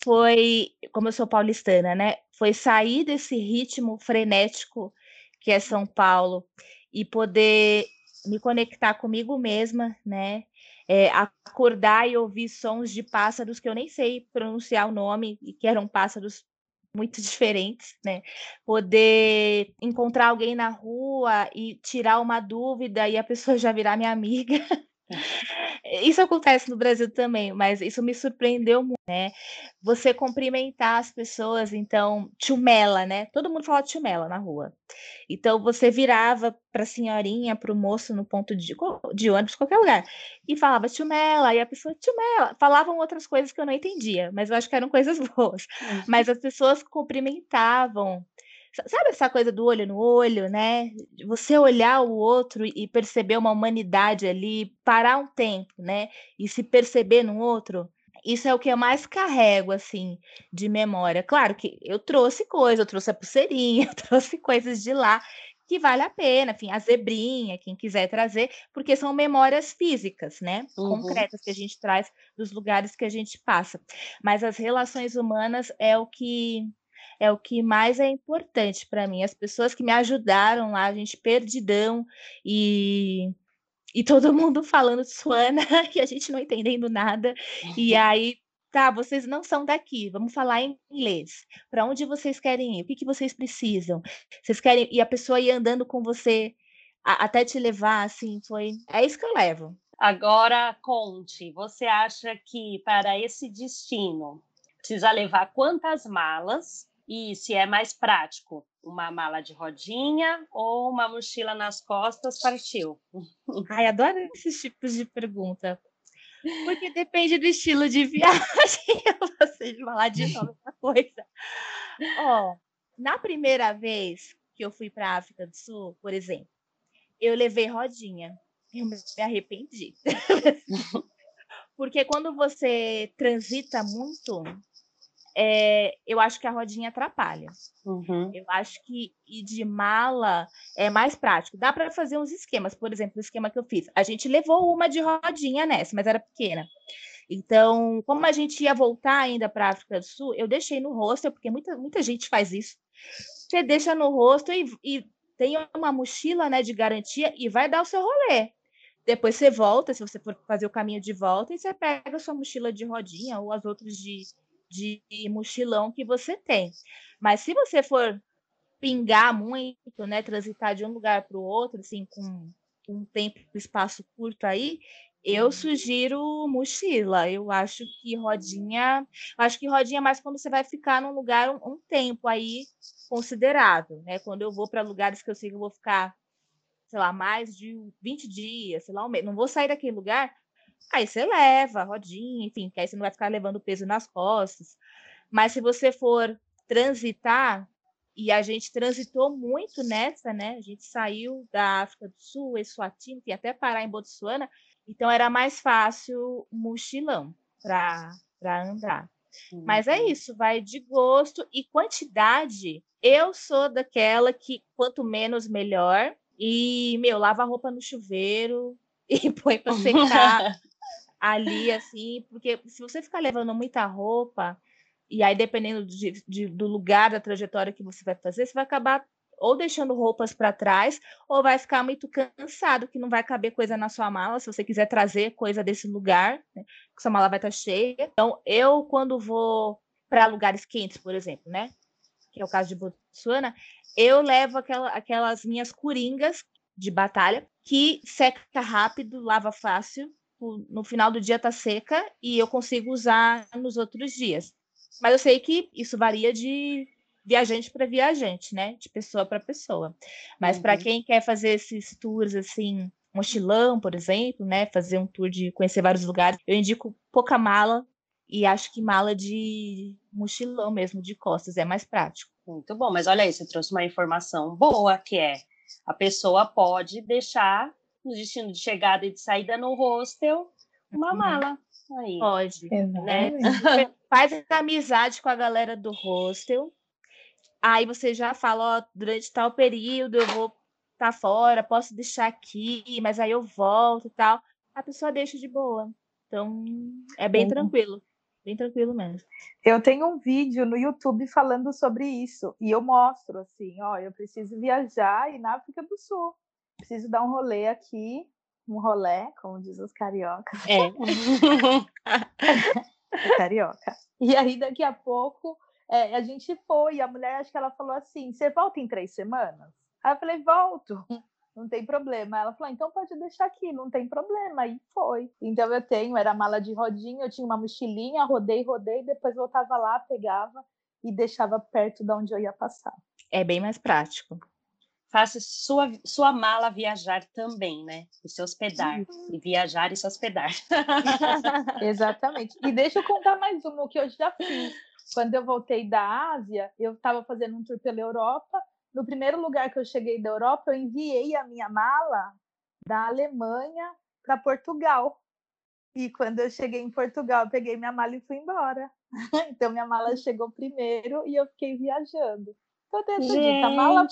Speaker 5: Foi, como eu sou paulistana, né? Foi sair desse ritmo frenético que é São Paulo e poder me conectar comigo mesma, né? É, acordar e ouvir sons de pássaros que eu nem sei pronunciar o nome e que eram pássaros muito diferentes, né? Poder encontrar alguém na rua e tirar uma dúvida e a pessoa já virar minha amiga. Isso acontece no Brasil também, mas isso me surpreendeu muito, né? Você cumprimentar as pessoas, então, chumela, né? Todo mundo fala chumela na rua. Então, você virava para a senhorinha, para o moço no ponto de, de ônibus, qualquer lugar, e falava chumela, e a pessoa chumela. Falavam outras coisas que eu não entendia, mas eu acho que eram coisas boas. Uhum. Mas as pessoas cumprimentavam, Sabe essa coisa do olho no olho, né? Você olhar o outro e perceber uma humanidade ali, parar um tempo, né? E se perceber no outro. Isso é o que eu mais carrego, assim, de memória. Claro que eu trouxe coisa, eu trouxe a pulseirinha, eu trouxe coisas de lá que vale a pena, enfim, a zebrinha, quem quiser trazer, porque são memórias físicas, né? Uhum. Concretas que a gente traz dos lugares que a gente passa. Mas as relações humanas é o que é o que mais é importante para mim. As pessoas que me ajudaram lá, a gente perdidão e e todo mundo falando suana e a gente não entendendo nada. E aí, tá, vocês não são daqui, vamos falar em inglês. Para onde vocês querem ir? O que, que vocês precisam? Vocês querem e a pessoa ir andando com você a, até te levar assim, foi é isso que eu levo.
Speaker 4: Agora, conte, você acha que para esse destino precisa levar quantas malas e se é mais prático, uma mala de rodinha ou uma mochila nas costas partiu?
Speaker 5: Ai, adoro esses tipos de pergunta. Porque depende do estilo de viagem. Você falar de novo essa coisa. Ó, na primeira vez que eu fui para a África do Sul, por exemplo, eu levei rodinha. Eu me arrependi. Porque quando você transita muito, é, eu acho que a rodinha atrapalha.
Speaker 4: Uhum.
Speaker 5: Eu acho que ir de mala é mais prático. Dá para fazer uns esquemas, por exemplo, o esquema que eu fiz. A gente levou uma de rodinha nessa, mas era pequena. Então, como a gente ia voltar ainda para a África do Sul, eu deixei no hostel, porque muita, muita gente faz isso. Você deixa no hostel e, e tem uma mochila né, de garantia e vai dar o seu rolê. Depois você volta, se você for fazer o caminho de volta, e você pega a sua mochila de rodinha ou as outras de, de mochilão que você tem. Mas se você for pingar muito, né, transitar de um lugar para o outro, assim, com um tempo, espaço curto aí, eu sugiro mochila. Eu acho que rodinha, acho que rodinha é mais quando você vai ficar num lugar um, um tempo aí considerável, né? Quando eu vou para lugares que eu sei que eu vou ficar, sei lá, mais de 20 dias, sei lá, um mês, não vou sair daquele lugar, aí você leva rodinha, enfim, que aí você não vai ficar levando peso nas costas. Mas se você for transitar, e a gente transitou muito nessa, né? A gente saiu da África do Sul, Eswatini, e até parar em Botsuana, então era mais fácil mochilão para andar. Mas é
Speaker 4: Uhum.
Speaker 5: isso, vai de gosto e quantidade. Eu sou daquela que quanto menos melhor. E, meu, lava a roupa no chuveiro e põe para secar ali, assim, porque se você ficar levando muita roupa, e aí dependendo de- de- do lugar, da trajetória que você vai fazer, você vai acabar ou deixando roupas para trás, ou vai ficar muito cansado, que não vai caber coisa na sua mala, se você quiser trazer coisa desse lugar, né, que sua mala vai estar cheia. Então, eu, quando vou para lugares quentes, por exemplo, né? Que é o caso de Botsuana, eu levo aquela- aquelas minhas coringas de batalha, que seca rápido, lava fácil, no final do dia tá seca e eu consigo usar nos outros dias. Mas eu sei que isso varia de viajante para viajante, né? De pessoa para pessoa. Mas para
Speaker 4: Uhum.
Speaker 5: quem quer fazer esses tours assim, mochilão, por exemplo, né? Fazer um tour de conhecer vários lugares, eu indico pouca mala e acho que mala de mochilão mesmo, de costas, é mais prático.
Speaker 4: Muito bom, mas olha aí, você trouxe uma informação boa, que é a pessoa pode deixar no destino de chegada e de saída no hostel uma
Speaker 5: Uhum.
Speaker 4: mala. Aí.
Speaker 5: Pode. né? Faz amizade com a galera do hostel. Aí você já fala, ó, durante tal período eu vou estar fora, posso deixar aqui, mas aí eu volto e tal. A pessoa deixa de boa. Então, é bem
Speaker 3: Uhum.
Speaker 5: tranquilo. Bem tranquilo mesmo.
Speaker 3: Eu tenho um vídeo no YouTube falando sobre isso e eu mostro assim, ó, eu preciso viajar e na África do Sul. Preciso dar um rolê aqui, um rolê, como diz os cariocas,
Speaker 5: É.
Speaker 3: é carioca. E aí daqui a pouco é, a gente foi, e a mulher acho que ela falou assim: "Você volta em três semanas?" Aí eu falei: "Volto." Não tem problema. Ela falou: então pode deixar aqui, não tem problema. E foi. Então eu tenho, era mala de rodinha, eu tinha uma mochilinha, rodei, rodei, depois voltava lá, pegava e deixava perto de onde eu ia passar.
Speaker 5: É bem mais prático.
Speaker 4: Faça sua, sua mala viajar também, né? E se hospedar. E viajar e se hospedar.
Speaker 3: Exatamente. E deixa eu contar mais uma, o que eu já fiz. Quando eu voltei da Ásia, eu estava fazendo um tour pela Europa. No primeiro lugar que eu cheguei da Europa, eu enviei a minha mala da Alemanha para Portugal. E quando eu cheguei em Portugal, eu peguei minha mala e fui embora. Então minha mala chegou primeiro e eu fiquei viajando. Então eu tenho essa dica, mala,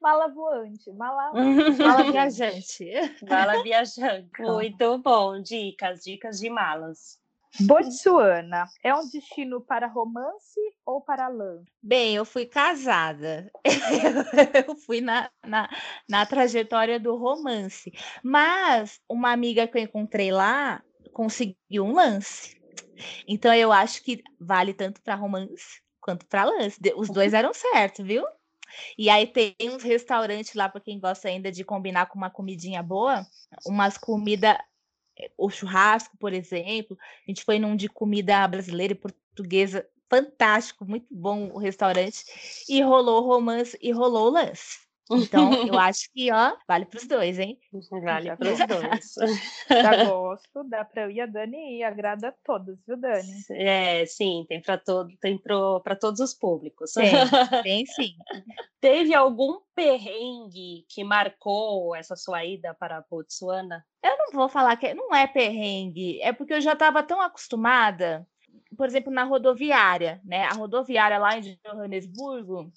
Speaker 3: mala voante, mala
Speaker 5: Fala, viajante.
Speaker 4: mala viajante. Muito bom. Dicas, dicas de malas.
Speaker 3: Botsuana é um destino para romance ou para lã?
Speaker 5: Bem, eu fui casada. eu fui na, na, na trajetória do romance. Mas uma amiga que eu encontrei lá conseguiu um lance. Então eu acho que vale tanto para romance quanto para lance. Os dois eram certos, viu? E aí tem uns restaurantes lá para quem gosta ainda de combinar com uma comidinha boa, umas comidas, o churrasco, por exemplo. A gente foi num de comida brasileira e portuguesa, fantástico, muito bom o restaurante. E rolou romance e rolou lance. Então, eu acho que, ó, vale para os dois, hein?
Speaker 4: Vale
Speaker 3: Já
Speaker 4: para os dois.
Speaker 3: Já gosto, dá para eu e a Dani ir, agrada a todos, viu, Dani?
Speaker 4: É, sim, tem para todo, tem para todos os públicos.
Speaker 5: Tem, tem sim.
Speaker 4: Teve algum perrengue que marcou essa sua ida para Botsuana?
Speaker 5: Eu não vou falar que não é perrengue, é porque eu já estava tão acostumada por exemplo, na rodoviária, né? A rodoviária lá em Johannesburgo,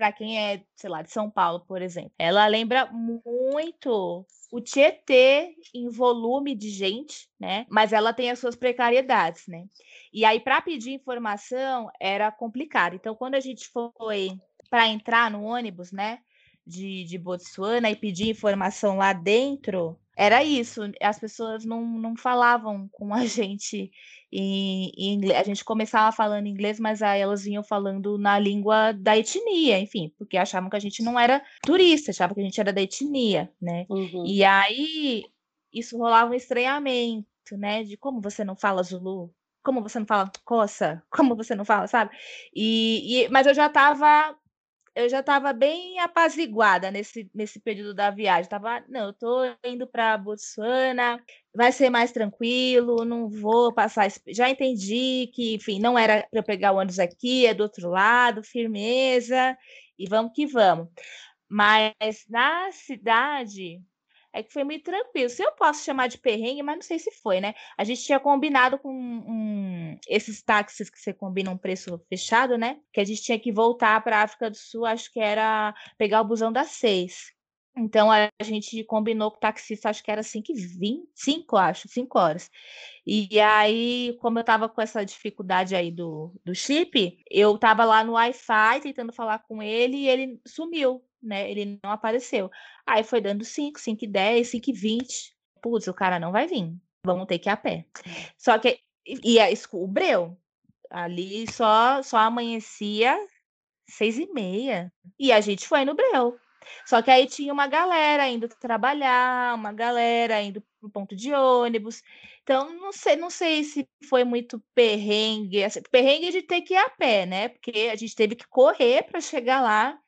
Speaker 5: para quem é, sei lá, de São Paulo, por exemplo, ela lembra muito o Tietê em volume de gente, né? Mas ela tem as suas precariedades, né? E aí, para pedir informação, era complicado. Então, quando a gente foi para entrar no ônibus, né? De, de Botsuana e pedir informação lá dentro, era isso. As pessoas não, não falavam com a gente em, em inglês. A gente começava falando inglês, mas aí elas vinham falando na língua da etnia, enfim, porque achavam que a gente não era turista, achavam que a gente era da etnia, né?
Speaker 4: Uhum.
Speaker 5: E aí isso rolava um estranhamento, né? De como você não fala Zulu? Como você não fala coça? Como você não fala, sabe? E, e mas eu já estava eu já estava bem apaziguada nesse, nesse período da viagem. Tava, não, eu indo para Botsuana, vai ser mais tranquilo, não vou passar. Já entendi que, enfim, não era para eu pegar o ônibus aqui, é do outro lado, firmeza, e vamos que vamos. Mas na cidade, é que foi muito tranquilo. Se eu posso chamar de perrengue, mas não sei se foi, né? A gente tinha combinado com um, esses táxis que você combina um preço fechado, né? Que a gente tinha que voltar para a África do Sul, acho que era pegar o busão das seis. Então a gente combinou com o taxista, acho que era 5 20, 5, acho, 5 horas. E aí, como eu estava com essa dificuldade aí do, do chip, eu estava lá no Wi-Fi tentando falar com ele e ele sumiu né? Ele não apareceu. Aí foi dando 5, 5 e 10, 5 e 20. Putz, o cara não vai vir. Vamos ter que ir a pé. Só que e o Breu ali só só amanhecia seis e meia e a gente foi no Breu. Só que aí tinha uma galera indo trabalhar, uma galera indo pro ponto de ônibus. Então não sei, não sei se foi muito perrengue, assim, perrengue de ter que ir a pé, né? Porque a gente teve que correr para chegar lá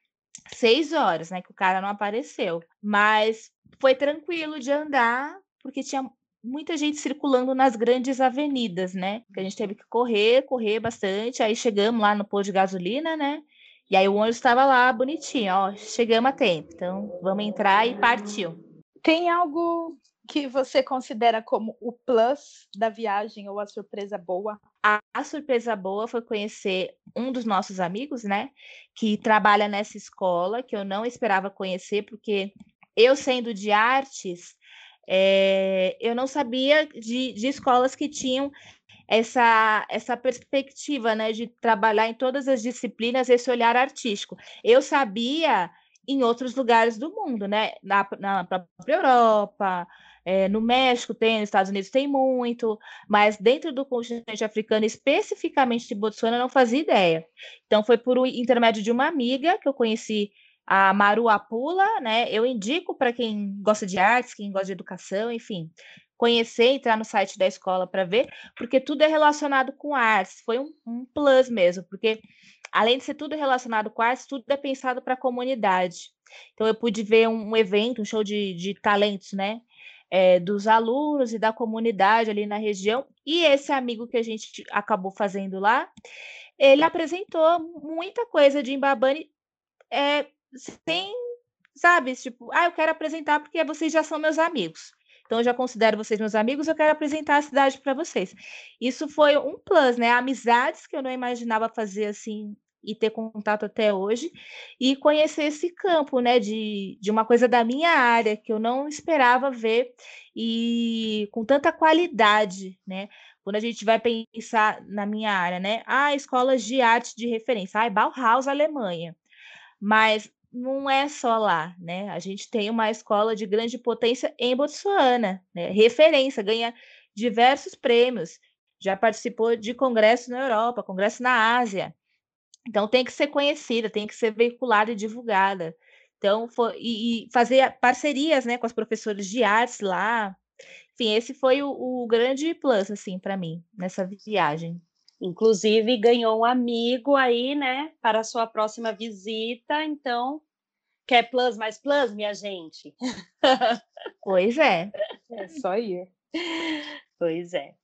Speaker 5: seis horas, né? Que o cara não apareceu. Mas foi tranquilo de andar, porque tinha muita gente circulando nas grandes avenidas, né? Que a gente teve que correr, correr bastante. Aí chegamos lá no posto de gasolina, né? E aí o ônibus estava lá bonitinho, ó. Chegamos a tempo. Então vamos entrar e partiu.
Speaker 3: Tem algo que você considera como o plus da viagem ou a surpresa boa?
Speaker 5: A, a, surpresa boa foi conhecer um dos nossos amigos, né? Que trabalha nessa escola, que eu não esperava conhecer, porque eu, sendo de artes, é, eu não sabia de, de escolas que tinham essa, essa perspectiva, né? De trabalhar em todas as disciplinas esse olhar artístico. Eu sabia em outros lugares do mundo, né? Na, na própria Europa, é, no México tem, nos Estados Unidos tem muito, mas dentro do continente africano, especificamente de Botsuana, não fazia ideia. Então, foi por intermédio de uma amiga que eu conheci a Maru Apula, né? Eu indico para quem gosta de artes, quem gosta de educação, enfim, conhecer, entrar no site da escola para ver, porque tudo é relacionado com artes. Foi um, um plus mesmo, porque além de ser tudo relacionado com artes, tudo é pensado para a comunidade. Então, eu pude ver um, um evento, um show de, de talentos, né? É, dos alunos e da comunidade ali na região. E esse amigo que a gente acabou fazendo lá, ele apresentou muita coisa de Imbabane é, sem, sabe, tipo, ah, eu quero apresentar porque vocês já são meus amigos. Então, eu já considero vocês meus amigos, eu quero apresentar a cidade para vocês. Isso foi um plus, né? Amizades que eu não imaginava fazer assim e ter contato até hoje, e conhecer esse campo, né, de, de uma coisa da minha área, que eu não esperava ver, e com tanta qualidade, né, quando a gente vai pensar na minha área, né, ah, escolas de arte de referência, ah, Bauhaus, Alemanha, mas não é só lá, né, a gente tem uma escola de grande potência em Botsuana, né, referência, ganha diversos prêmios, já participou de congressos na Europa, congresso na Ásia, então tem que ser conhecida, tem que ser veiculada e divulgada. Então, foi, e, e fazer parcerias né, com as professoras de artes lá. Enfim, esse foi o, o grande plus, assim, para mim, nessa viagem.
Speaker 4: Inclusive, ganhou um amigo aí, né, para a sua próxima visita. Então, quer plus mais plus, minha gente?
Speaker 5: pois é.
Speaker 3: É só ir.
Speaker 4: Pois é.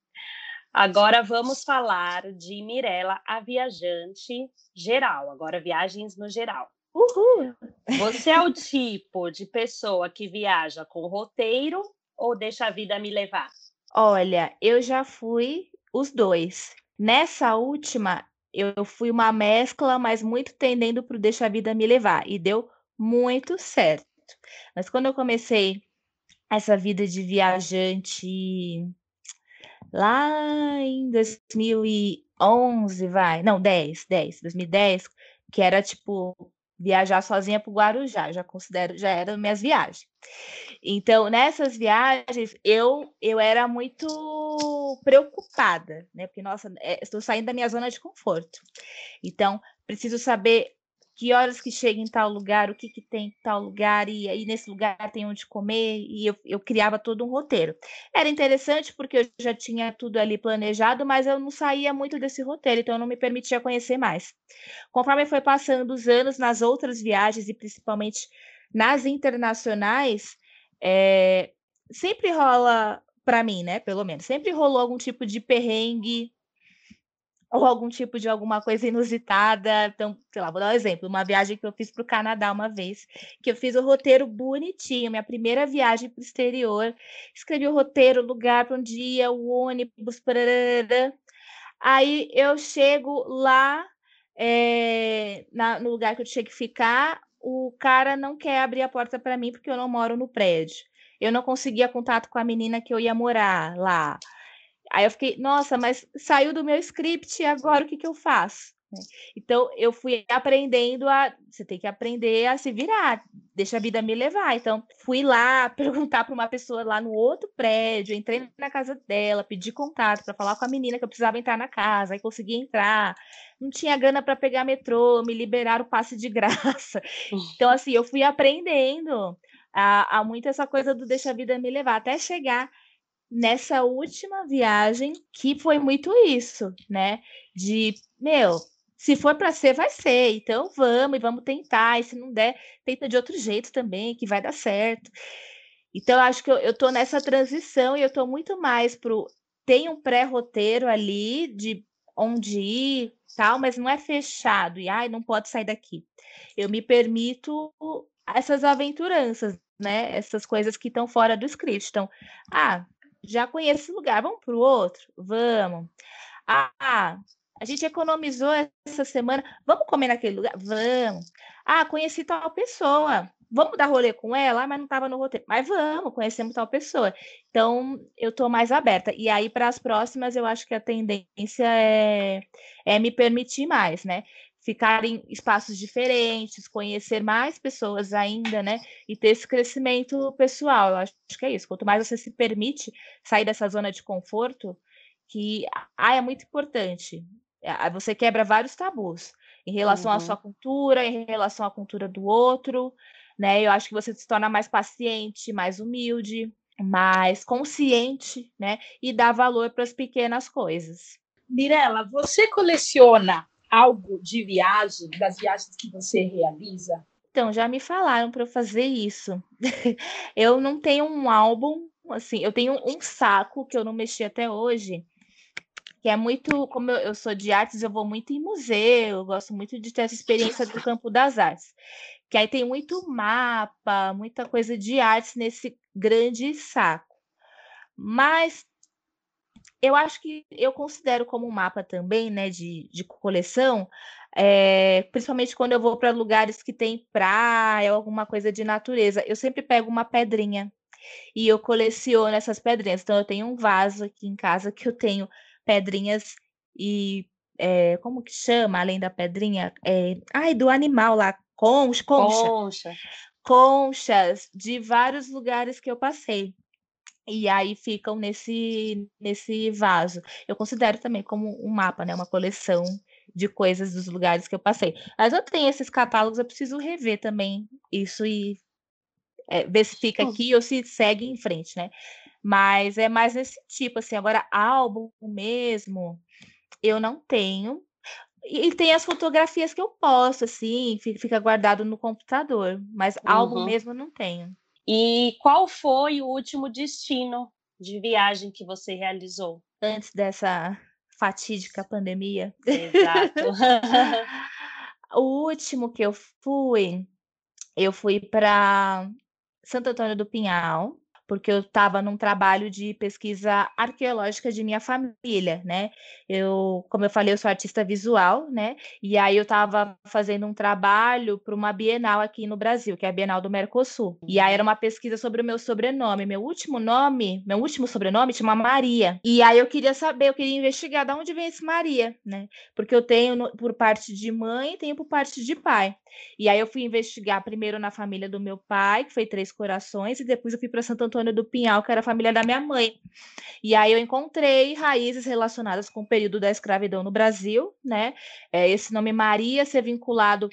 Speaker 4: Agora vamos falar de Mirella, a viajante geral. Agora, viagens no geral.
Speaker 5: Uhul!
Speaker 4: Você é o tipo de pessoa que viaja com roteiro ou deixa a vida me levar?
Speaker 5: Olha, eu já fui os dois. Nessa última, eu fui uma mescla, mas muito tendendo para o deixa a vida me levar, e deu muito certo. Mas quando eu comecei essa vida de viajante lá em 2011, vai, não, 10, 10, 2010, que era tipo viajar sozinha para o Guarujá, já considero, já eram minhas viagens. Então, nessas viagens, eu eu era muito preocupada, né? Porque, nossa, é, estou saindo da minha zona de conforto. Então, preciso saber que horas que chega em tal lugar, o que, que tem em tal lugar, e aí nesse lugar tem onde comer, e eu, eu criava todo um roteiro. Era interessante porque eu já tinha tudo ali planejado, mas eu não saía muito desse roteiro, então eu não me permitia conhecer mais. Conforme foi passando os anos nas outras viagens, e principalmente nas internacionais, é, sempre rola, para mim, né, pelo menos, sempre rolou algum tipo de perrengue, ou algum tipo de alguma coisa inusitada. Então, sei lá, vou dar um exemplo. Uma viagem que eu fiz para o Canadá uma vez, que eu fiz o roteiro bonitinho, minha primeira viagem para o exterior. Escrevi o roteiro, o lugar para um dia, o ônibus, parará. Aí eu chego lá é, na, no lugar que eu tinha que ficar, o cara não quer abrir a porta para mim porque eu não moro no prédio. Eu não conseguia contato com a menina que eu ia morar lá. Aí eu fiquei, nossa, mas saiu do meu script, agora o que, que eu faço? Né? Então eu fui aprendendo a. Você tem que aprender a se virar, deixa a vida me levar. Então fui lá perguntar para uma pessoa lá no outro prédio, entrei na casa dela, pedi contato para falar com a menina que eu precisava entrar na casa, aí consegui entrar. Não tinha grana para pegar metrô, me liberaram o passe de graça. Então assim eu fui aprendendo a, a muito essa coisa do deixa a vida me levar, até chegar nessa última viagem, que foi muito isso, né? De, meu, se for para ser, vai ser. Então vamos e vamos tentar. E se não der, tenta de outro jeito também, que vai dar certo. Então, acho que eu, eu tô nessa transição e eu tô muito mais pro. Tem um pré-roteiro ali de onde ir, tal, mas não é fechado e ai, não pode sair daqui. Eu me permito essas aventuranças, né? Essas coisas que estão fora do script. Então, ah, já conheço esse lugar, vamos para o outro? Vamos. Ah, a gente economizou essa semana, vamos comer naquele lugar? Vamos. Ah, conheci tal pessoa, vamos dar rolê com ela, ah, mas não estava no roteiro. Mas vamos, conhecemos tal pessoa. Então, eu estou mais aberta. E aí, para as próximas, eu acho que a tendência é, é me permitir mais, né? Ficar em espaços diferentes, conhecer mais pessoas ainda, né? E ter esse crescimento pessoal. Eu acho que é isso. Quanto mais você se permite sair dessa zona de conforto, que ah, é muito importante. É, você quebra vários tabus em relação uhum. à sua cultura, em relação à cultura do outro, né? Eu acho que você se torna mais paciente, mais humilde, mais consciente, né? E dá valor para as pequenas coisas.
Speaker 6: Mirela, você coleciona algo de viagem, das viagens que você realiza?
Speaker 5: Então, já me falaram para eu fazer isso. eu não tenho um álbum, assim, eu tenho um saco que eu não mexi até hoje, que é muito, como eu, sou de artes, eu vou muito em museu, eu gosto muito de ter essa experiência do campo das artes. Que aí tem muito mapa, muita coisa de artes nesse grande saco. Mas eu acho que eu considero como um mapa também, né, de, de coleção, é, principalmente quando eu vou para lugares que tem praia ou alguma coisa de natureza. Eu sempre pego uma pedrinha e eu coleciono essas pedrinhas. Então, eu tenho um vaso aqui em casa que eu tenho pedrinhas e. É, como que chama, além da pedrinha? É, ai, do animal lá, concha, concha.
Speaker 4: Concha.
Speaker 5: Conchas de vários lugares que eu passei e aí ficam nesse, nesse vaso. Eu considero também como um mapa, né? Uma coleção de coisas dos lugares que eu passei. Mas eu tenho esses catálogos, eu preciso rever também isso e é, ver se fica aqui ou se segue em frente, né? Mas é mais esse tipo, assim. Agora, álbum mesmo, eu não tenho. E tem as fotografias que eu posto, assim, fica guardado no computador. Mas uhum. álbum mesmo eu não tenho.
Speaker 4: E qual foi o último destino de viagem que você realizou?
Speaker 5: Antes dessa fatídica pandemia.
Speaker 4: Exato.
Speaker 5: o último que eu fui, eu fui para Santo Antônio do Pinhal, porque eu estava num trabalho de pesquisa arqueológica de minha família, né? Eu, como eu falei, eu sou artista visual, né? E aí eu estava fazendo um trabalho para uma Bienal aqui no Brasil, que é a Bienal do Mercosul. E aí era uma pesquisa sobre o meu sobrenome. Meu último nome, meu último sobrenome chama Maria. E aí eu queria saber, eu queria investigar de onde vem esse Maria, né? Porque eu tenho por parte de mãe e tenho por parte de pai. E aí eu fui investigar primeiro na família do meu pai, que foi Três Corações, e depois eu fui para Santo Antônio do Pinhal, que era a família da minha mãe. E aí eu encontrei raízes relacionadas com o período da escravidão no Brasil, né? É, esse nome Maria ser vinculado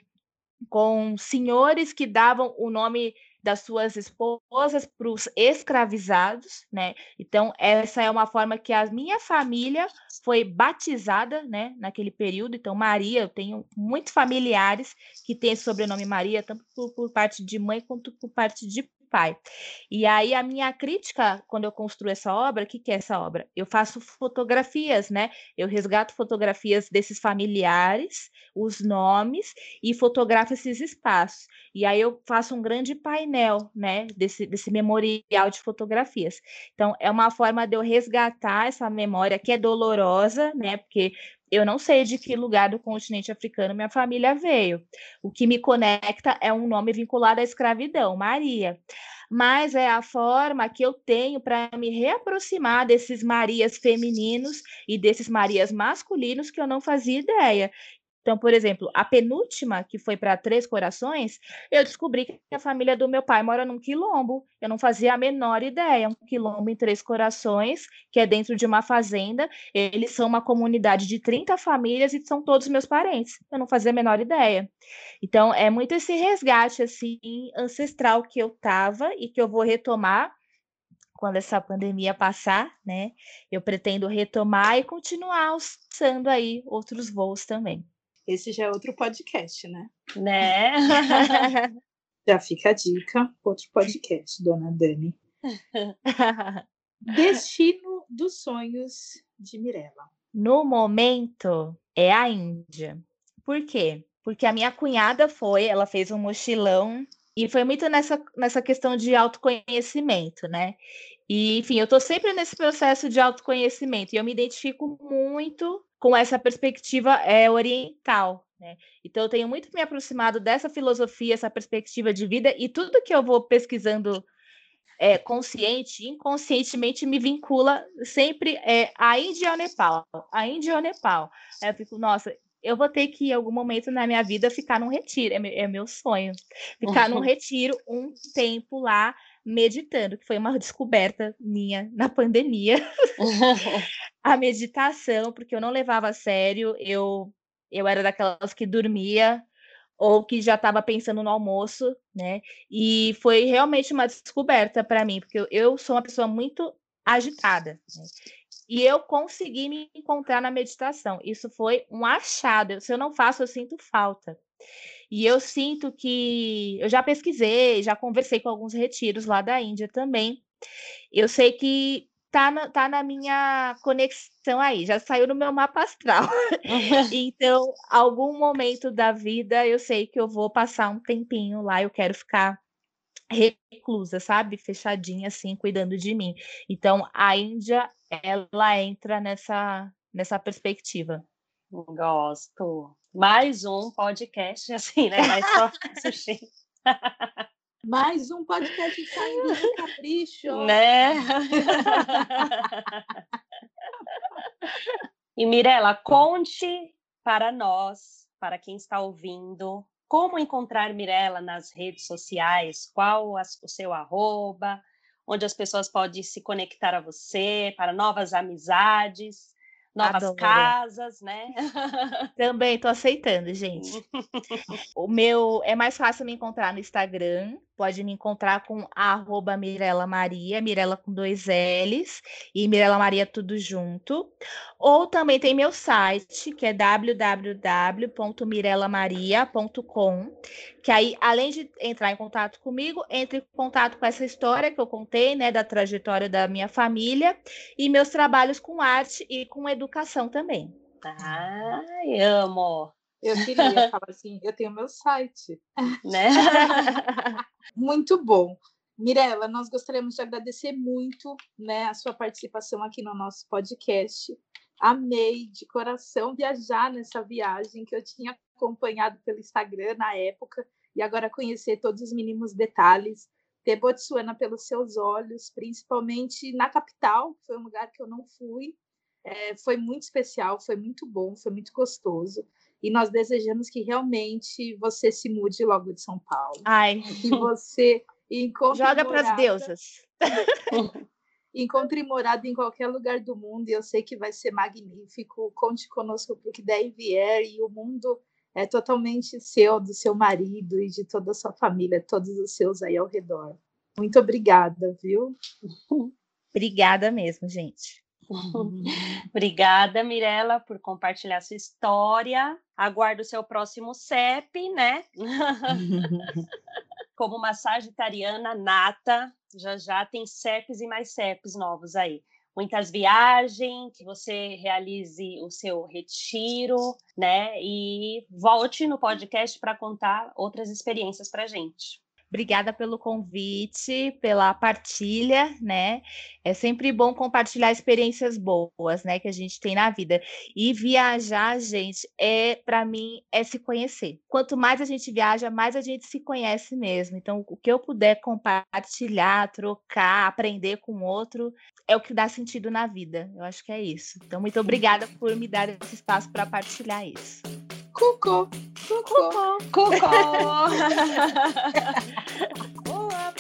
Speaker 5: com senhores que davam o nome das suas esposas para os escravizados, né? Então, essa é uma forma que a minha família foi batizada, né, naquele período. Então, Maria, eu tenho muitos familiares que têm sobrenome Maria, tanto por, por parte de mãe quanto por parte de pai. E aí a minha crítica, quando eu construo essa obra, o que, que é essa obra? Eu faço fotografias, né? Eu resgato fotografias desses familiares, os nomes, e fotografo esses espaços. E aí eu faço um grande painel, né? Desse, desse memorial de fotografias. Então, é uma forma de eu resgatar essa memória que é dolorosa, né? Porque eu não sei de que lugar do continente africano minha família veio. O que me conecta é um nome vinculado à escravidão, Maria. Mas é a forma que eu tenho para me reaproximar desses Marias femininos e desses Marias masculinos que eu não fazia ideia. Então, por exemplo, a penúltima, que foi para Três Corações, eu descobri que a família do meu pai mora num quilombo. Eu não fazia a menor ideia. Um quilombo em Três Corações, que é dentro de uma fazenda. Eles são uma comunidade de 30 famílias e são todos meus parentes. Eu não fazia a menor ideia. Então, é muito esse resgate assim ancestral que eu tava e que eu vou retomar quando essa pandemia passar, né? Eu pretendo retomar e continuar usando aí outros voos também.
Speaker 6: Esse já é outro podcast, né?
Speaker 4: Né?
Speaker 6: Já fica a dica, outro podcast, dona Dani. Destino dos sonhos de Mirella.
Speaker 5: No momento, é a Índia. Por quê? Porque a minha cunhada foi, ela fez um mochilão e foi muito nessa, nessa questão de autoconhecimento, né? E, enfim, eu estou sempre nesse processo de autoconhecimento e eu me identifico muito com essa perspectiva é, oriental. Né? Então, eu tenho muito me aproximado dessa filosofia, essa perspectiva de vida, e tudo que eu vou pesquisando é, consciente, inconscientemente, me vincula sempre é, à Índia ao Nepal. A Índia ao Nepal. Aí eu fico, nossa, eu vou ter que, em algum momento na minha vida, ficar num retiro. É meu, é meu sonho. Ficar num retiro um tempo lá meditando, que foi uma descoberta minha na pandemia. a meditação, porque eu não levava a sério, eu, eu era daquelas que dormia ou que já estava pensando no almoço, né? E foi realmente uma descoberta para mim, porque eu, eu, sou uma pessoa muito agitada. Né? E eu consegui me encontrar na meditação. Isso foi um achado. Se eu não faço, eu sinto falta. E eu sinto que eu já pesquisei, já conversei com alguns retiros lá da Índia também. Eu sei que tá na, tá na minha conexão aí, já saiu no meu mapa astral. então, algum momento da vida eu sei que eu vou passar um tempinho lá, eu quero ficar reclusa, sabe? Fechadinha assim, cuidando de mim. Então, a Índia, ela entra nessa nessa perspectiva.
Speaker 4: Gosto mais um podcast, assim, né? Mais só sushi.
Speaker 6: Mais um podcast saindo do capricho.
Speaker 4: Né? e Mirella, conte para nós, para quem está ouvindo, como encontrar Mirella nas redes sociais, qual as, o seu arroba, onde as pessoas podem se conectar a você, para novas amizades novas Adoro. casas, né?
Speaker 5: Também tô aceitando, gente. o meu é mais fácil me encontrar no Instagram, pode me encontrar com arroba Mirella Maria, Mirella com dois L's e Mirella Maria tudo junto. Ou também tem meu site, que é www.mirellamaria.com, que aí, além de entrar em contato comigo, entre em contato com essa história que eu contei, né, da trajetória da minha família e meus trabalhos com arte e com educação também.
Speaker 4: Ai, amo!
Speaker 6: Eu queria falar assim, eu tenho meu site.
Speaker 4: Né?
Speaker 6: Muito bom.
Speaker 3: Mirela, nós gostaríamos de agradecer muito né, a sua participação aqui no nosso podcast. Amei de coração viajar nessa viagem que eu tinha acompanhado pelo Instagram na época e agora conhecer todos os mínimos detalhes, ter Botsuana pelos seus olhos, principalmente na capital, que foi um lugar que eu não fui. É, foi muito especial, foi muito bom, foi muito gostoso. E nós desejamos que realmente você se mude logo de São Paulo.
Speaker 5: Ai,
Speaker 3: Que você encontre
Speaker 5: joga para as deusas.
Speaker 3: encontre morada em qualquer lugar do mundo e eu sei que vai ser magnífico. Conte conosco para o que der e vier e o mundo é totalmente seu, do seu marido e de toda a sua família, todos os seus aí ao redor. Muito obrigada, viu?
Speaker 5: Obrigada mesmo, gente.
Speaker 4: Obrigada, Mirella, por compartilhar sua história. Aguardo o seu próximo CEP, né? Como uma sagitariana nata, já já tem CEPs e mais CEPs novos aí. Muitas viagens, que você realize o seu retiro, né? E volte no podcast para contar outras experiências para gente.
Speaker 5: Obrigada pelo convite, pela partilha, né? É sempre bom compartilhar experiências boas, né, que a gente tem na vida. E viajar, gente, é para mim é se conhecer. Quanto mais a gente viaja, mais a gente se conhece mesmo. Então, o que eu puder compartilhar, trocar, aprender com outro, é o que dá sentido na vida. Eu acho que é isso. Então, muito obrigada por me dar esse espaço para partilhar isso.
Speaker 3: Cuco, Cuco,
Speaker 4: Cuco. Cuco. Olá,